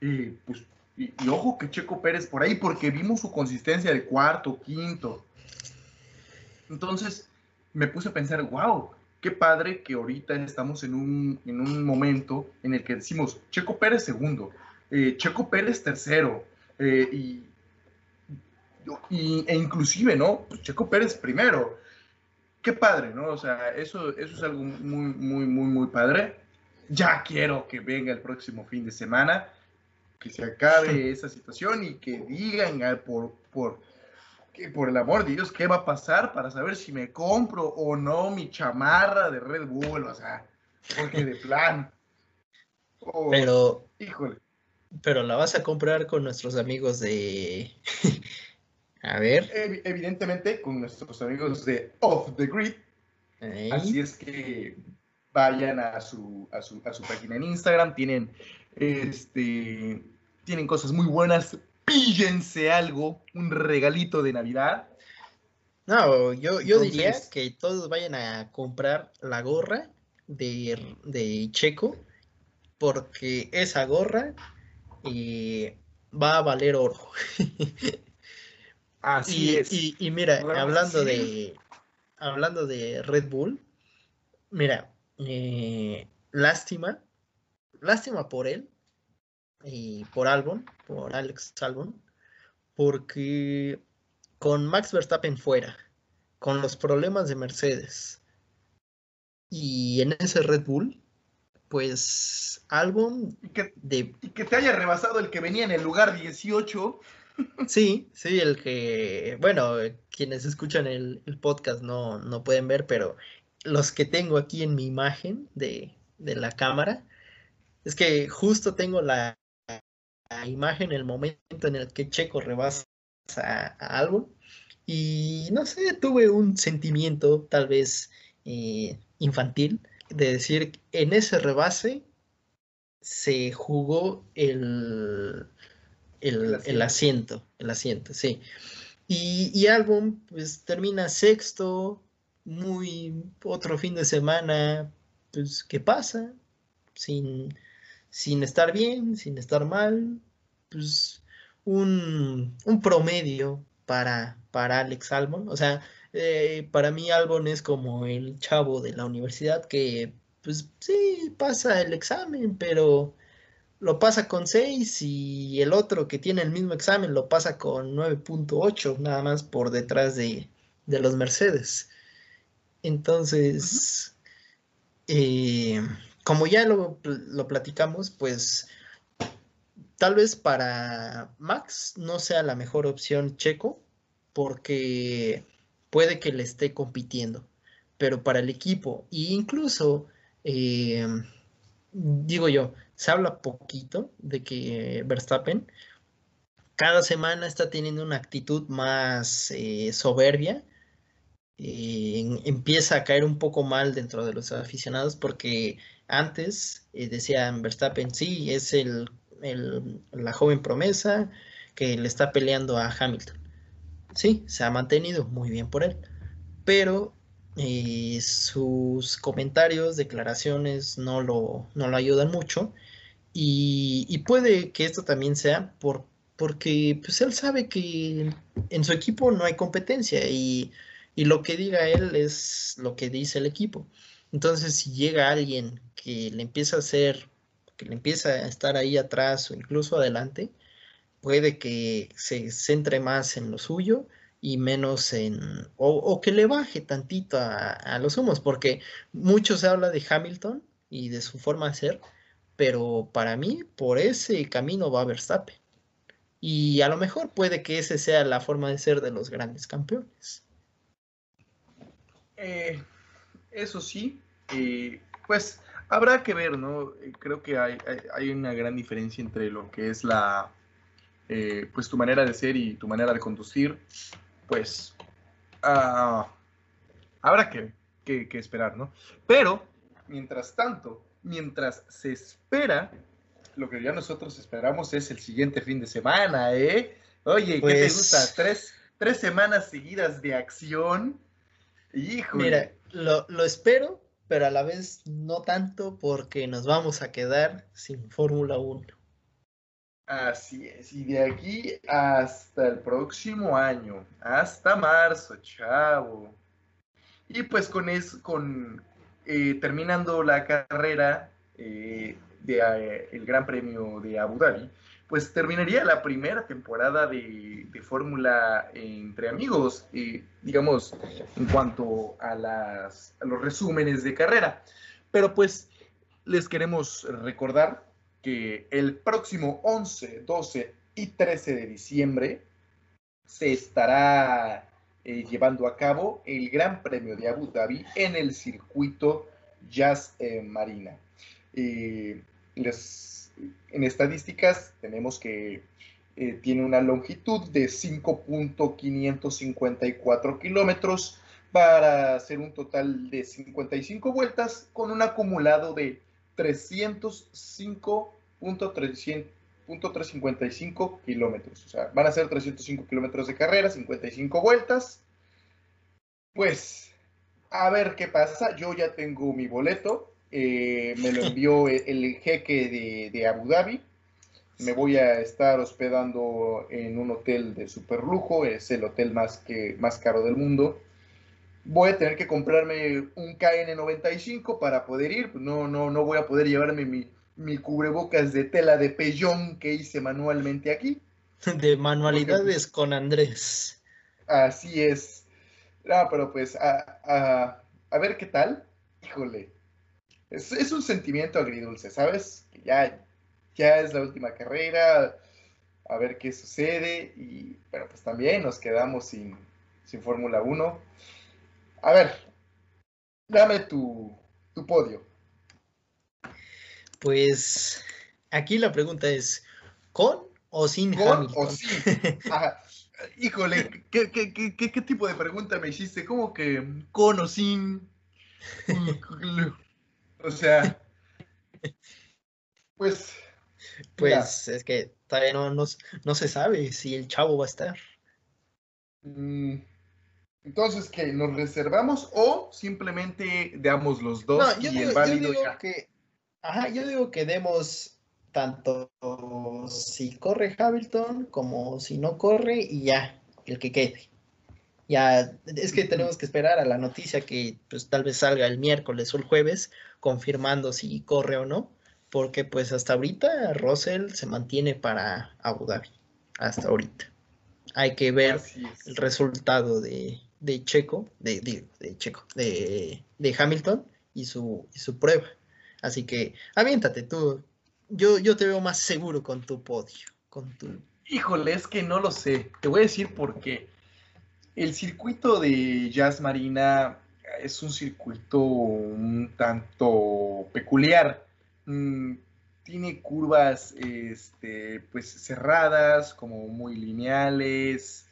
eh, pues y, ojo que Checo Pérez por ahí, porque vimos su consistencia de cuarto, quinto. Entonces me puse a pensar, wow, qué padre que ahorita estamos en un, en un momento en el que decimos Checo Pérez segundo, eh, Checo Pérez tercero, eh, y, e inclusive, ¿no? Pues Checo Pérez primero. Qué padre, ¿no? O sea, eso, eso es algo muy, muy, muy, muy padre. Ya quiero que venga el próximo fin de semana que se acabe esa situación y que digan por, por, que por el amor de Dios qué va a pasar para saber si me compro o no mi chamarra de Red Bull, o sea, porque de plan. Oh, pero, híjole. Pero la vas a comprar con nuestros amigos de... a ver. Evidentemente con nuestros amigos de Off the Grid. Así es que vayan a su, a su, a su página en Instagram, tienen este, tienen cosas muy buenas. Píllense algo, un regalito de Navidad. No, yo, yo diría que todos vayan a comprar la gorra de, de Checo, porque esa gorra y va a valer oro. Así y, es. Y, mira, hablando de hablando de Red Bull, mira, eh, lástima, lástima por él y por Albon, por Alex Albon, porque con Max Verstappen fuera, con los problemas de Mercedes y en ese Red Bull, pues Albon y que, de... y que te haya rebasado el que venía en el lugar 18. Sí, sí, el que, bueno, quienes escuchan el, podcast no, no, pueden ver, pero los que tengo aquí en mi imagen de, de la cámara, es que justo tengo la, imagen, el momento en el que Checo rebasa a, algo. Y no sé, tuve un sentimiento tal vez eh, infantil de decir, en ese rebase se jugó el, el, asiento. el asiento, sí. Y, y álbum, pues termina sexto, muy otro fin de semana, pues, ¿qué pasa? Sin, sin estar bien, sin estar mal, pues un, promedio para, para Alex Albon. O sea, eh, para mí Albon es como el chavo de la universidad que, pues sí, pasa el examen, pero lo pasa con 6 y el otro que tiene el mismo examen lo pasa con 9.8, nada más por detrás de, de los Mercedes. Entonces, eh, como ya lo, platicamos, pues tal vez para Max no sea la mejor opción Checo, porque puede que le esté compitiendo, pero para el equipo, e incluso, eh, digo yo, se habla poquito de que Verstappen cada semana está teniendo una actitud más eh, soberbia eh, empieza a caer un poco mal dentro de los aficionados porque antes eh, decían Verstappen, sí, es el, la joven promesa que le está peleando a Hamilton. Sí, se ha mantenido muy bien por él, pero eh, sus comentarios, declaraciones no lo, no lo ayudan mucho y, y, puede que esto también sea por, porque pues él sabe que en su equipo no hay competencia y y lo que diga él es lo que dice el equipo. Entonces, si llega alguien que le empieza a hacer, que le empieza a estar ahí atrás o incluso adelante, puede que se centre más en lo suyo y menos en, o, que le baje tantito a, los humos, porque mucho se habla de Hamilton y de su forma de ser, pero para mí por ese camino va Verstappen. Y a lo mejor puede que ese sea la forma de ser de los grandes campeones. Eh, eso sí, eh, pues habrá que ver, ¿no? Eh, creo que hay, hay, una gran diferencia entre lo que es la, pues tu manera de ser y tu manera de conducir, pues ah, habrá que, que, esperar, ¿no? Pero, mientras tanto, mientras se espera, lo que ya nosotros esperamos es el siguiente fin de semana, ¿eh? Oye, ¿qué te pues gusta? ¿Tres, tres semanas seguidas de acción Mira, lo, espero, pero a la vez no tanto porque nos vamos a quedar sin Fórmula 1. Así es, y de aquí hasta el próximo año, hasta marzo, chavo. Y pues con eso, con eh, terminando la carrera eh, del de, eh, Gran Premio de Abu Dhabi, pues terminaría la primera temporada de, Fórmula entre amigos, y digamos, en cuanto a, las, los resúmenes de carrera. Pero pues les queremos recordar que el próximo 11, 12 y 13 de diciembre se estará eh, llevando a cabo el Gran Premio de Abu Dhabi en el circuito Jazz eh, Marina. Eh, les en estadísticas tenemos que eh, tiene una longitud de 5.554 kilómetros para hacer un total de 55 vueltas con un acumulado de 305.355 kilómetros. O sea, van a ser 305 kilómetros de carrera, 55 vueltas. Pues, a ver qué pasa. Yo ya tengo mi boleto. Eh, me lo envió el, jeque de, Abu Dhabi. me voy a estar hospedando en un hotel de super lujo, es el hotel más, que, más caro del mundo. Voy a tener que comprarme un KN95 para poder ir, no, no, no voy a poder llevarme mi, mi cubrebocas de tela de pellón que hice manualmente aquí. De manualidades con Andrés. Así es. Ah, pero pues a, a, ver qué tal. Híjole. Es, es, un sentimiento agridulce, ¿sabes? Ya, ya es la última carrera. A ver qué sucede. Y, pero pues también nos quedamos sin, sin Fórmula 1. A ver, dame tu, tu podio. Pues aquí la pregunta es, ¿con o sin ¿Con o sin? Híjole, ¿qué, qué, tipo de pregunta me hiciste? ¿Cómo que con o sin? o sea, pues... Pues es que todavía no, no, se sabe si el chavo va a estar. Mm, entonces, ¿qué? ¿Nos reservamos o simplemente damos los dos y el válido ya? Que, ajá, yo digo que demos tanto si corre Hamilton como si no corre y ya, el que quede. Ya, es que tenemos que esperar a la noticia que pues tal vez salga el miércoles o el jueves confirmando si corre o no, porque pues hasta ahorita Russell se mantiene para Abu Dhabi, hasta ahorita. Hay que ver el resultado de, Checo, de, de, Checo, de, Hamilton y su, y su prueba. Así que aviéntate tú, yo, yo te veo más seguro con tu podio. Con tu... Híjole, es que no lo sé. Te voy a decir por qué. El circuito de Jazz Marina es un circuito un tanto peculiar. Mm, tiene curvas este, pues cerradas, como muy lineales.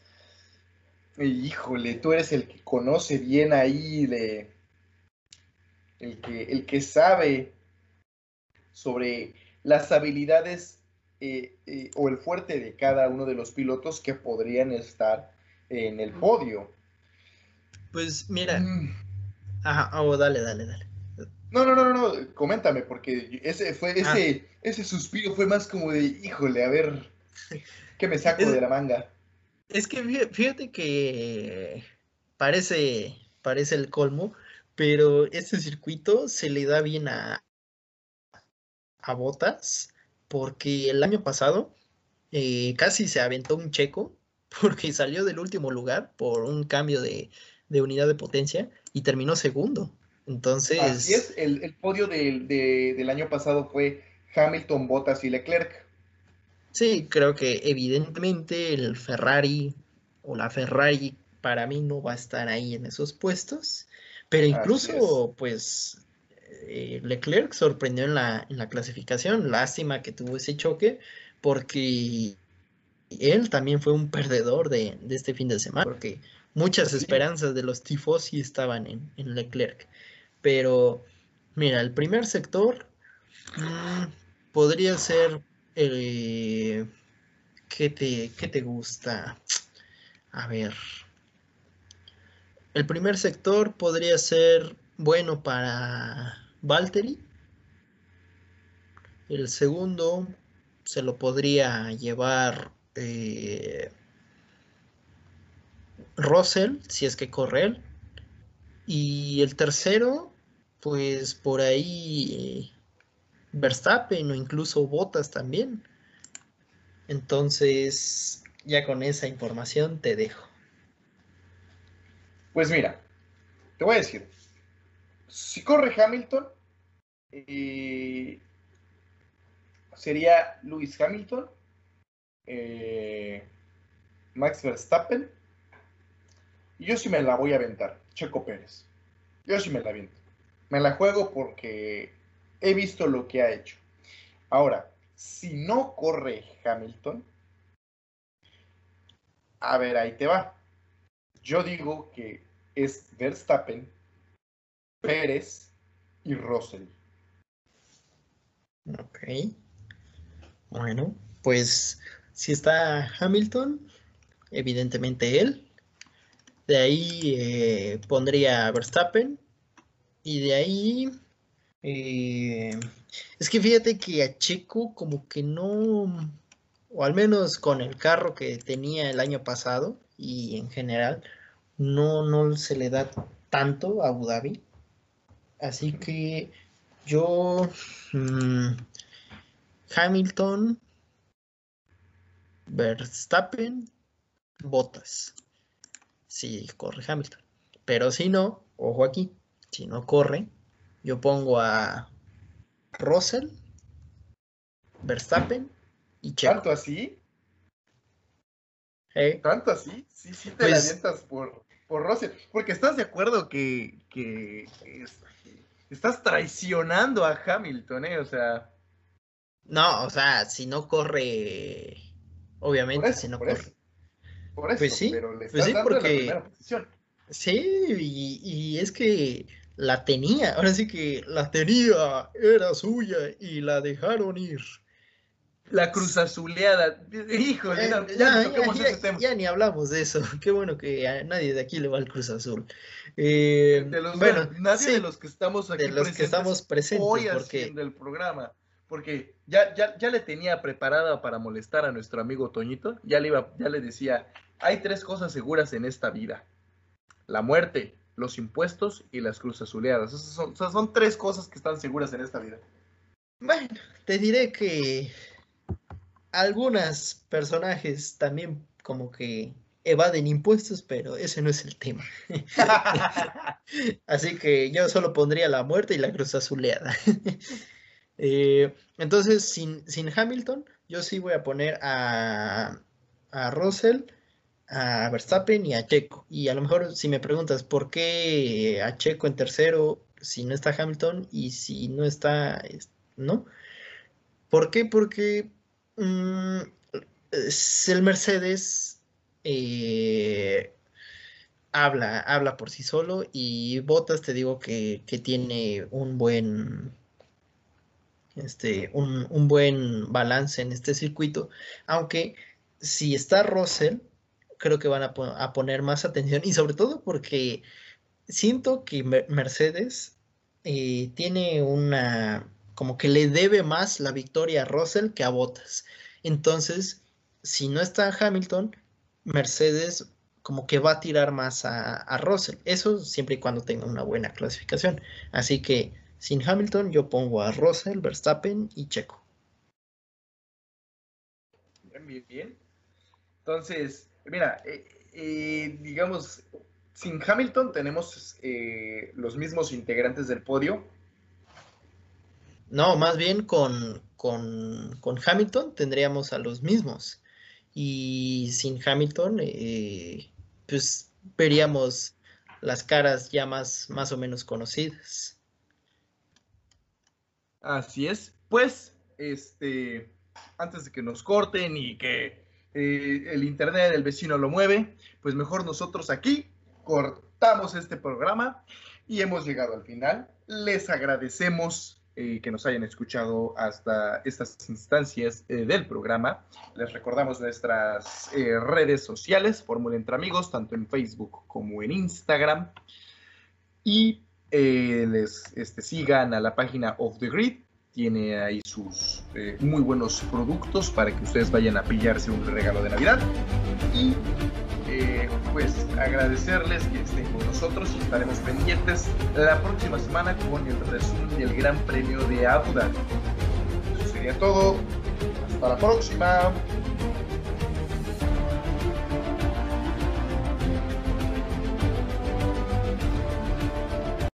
híjole, tú eres el que conoce bien ahí. El que, el que sabe sobre las habilidades eh, eh, o el fuerte de cada uno de los pilotos que podrían estar en el podio. Pues mira. Mm. Ajá, oh, dale, dale, dale. No, no, no, no, coméntame, porque ese fue, ah. ese, ese suspiro fue más como de, híjole, a ver, ¿qué me saco de la manga? Es que fíjate que parece, parece el colmo, pero este circuito se le da bien a, a Botas porque el año pasado eh, casi se aventó un checo porque salió del último lugar por un cambio de, unidad de potencia y terminó segundo. Entonces. Así es, el, podio del año pasado fue Hamilton, Bottas y Leclerc. Sí, creo que evidentemente el Ferrari o la Ferrari para mí no va a estar ahí en esos puestos, pero incluso pues eh, Leclerc sorprendió en la, en la clasificación. Lástima que tuvo ese choque porque él también fue un perdedor de, este fin de semana, porque muchas esperanzas de los tifosi estaban en, Leclerc. Pero, mira, el primer sector mm, podría ser el... ¿qué, te, ¿Qué te gusta? A ver. El primer sector podría ser bueno para Valtteri. El segundo se lo podría llevar eh, Russell, si es que corre él. Y el tercero, pues por ahí Verstappen o incluso Bottas también. Entonces, ya con esa información te dejo. Pues mira, te voy a decir, si corre Hamilton, eh, sería Lewis Hamilton, eh, Max Verstappen, y yo sí me la voy a aventar, Checo Pérez. Yo sí me la aviento. Me la juego porque he visto lo que ha hecho. Ahora, si no corre Hamilton, a ver, ahí te va. Yo digo que es Verstappen, Pérez y Russell. Ok. Bueno, pues si está Hamilton, evidentemente él. De ahí eh, pondría Verstappen. Y de ahí, eh, Es que fíjate que a Checo como que no, o al menos con el carro que tenía el año pasado y en general, no, no se le da tanto a Abu Dhabi. Así que yo, mm, Hamilton, Verstappen, Botas. Si corre Hamilton. Pero si no, ojo aquí, si no corre, yo pongo a Russell, Verstappen y Checo. ¿Tanto así? ¿Eh? ¿Tanto así? Sí, sí te la avientas por, por Russell. Porque estás de acuerdo que, que estás traicionando a Hamilton, ¿eh? O sea. No, o sea, si no corre. Obviamente, si no corre. Por eso, pues sí, pero le pues sí, dando porque... la primera posición. Sí, y, y, es que la tenía, ahora sí que la tenía, era suya y la dejaron ir. La cruz azuleada, híjole, ya, ya, ya, ni hablamos de eso, qué bueno que a nadie de aquí le va al Cruz Azul. Eh, de los, bueno, nadie de los que estamos aquí de los que estamos presentes hoy porque... del programa, porque ya, ya, ya le tenía preparada para molestar a nuestro amigo Toñito, ya le, iba, ya le decía, hay tres cosas seguras en esta vida, la muerte, los impuestos y las cruces azuleadas. son, son tres cosas que están seguras en esta vida. Bueno, te diré que algunos personajes también como que evaden impuestos, pero ese no es el tema. Así que yo solo pondría la muerte y la cruz azuleada. Eh, entonces, sin, sin, Hamilton, yo sí voy a poner a, a Russell, a Verstappen y a Checo. Y a lo mejor si me preguntas por qué a Checo en tercero si no está Hamilton y si no está, ¿no? ¿Por qué? Porque mm, el Mercedes eh, habla, habla por sí solo y Bottas te digo que, tiene un buen este, un, un, buen balance en este circuito, aunque si está Russell, creo que van a, poner más atención y sobre todo porque siento que Mercedes eh, tiene una, como que le debe más la victoria a Russell que a Bottas. Entonces, si no está Hamilton, Mercedes como que va a tirar más a, a, Russell. Eso siempre y cuando tenga una buena clasificación. Así que sin Hamilton yo pongo a Russell, Verstappen y Checo. Bien, bien. Entonces, Mira, eh, eh, digamos, sin Hamilton tenemos eh, los mismos integrantes del podio. No, más bien con, con, Hamilton tendríamos a los mismos. Y sin Hamilton, pues veríamos las caras ya más, más o menos conocidas. Así es. Pues, este, antes de que nos corten y que eh, el internet del vecino lo mueve, pues mejor nosotros aquí cortamos este programa y hemos llegado al final. Les agradecemos eh, que nos hayan escuchado hasta estas instancias eh, del programa. Les recordamos nuestras redes sociales, Fórmula Entre Amigos, tanto en Facebook como en Instagram. Y les este, sigan a la página of the Grid tiene ahí sus eh, muy buenos productos para que ustedes vayan a pillarse un regalo de Navidad. Y eh, pues agradecerles que estén con nosotros y estaremos pendientes la próxima semana con el resumen del Gran Premio de Abu Dhabi. Eso sería todo. Hasta la próxima.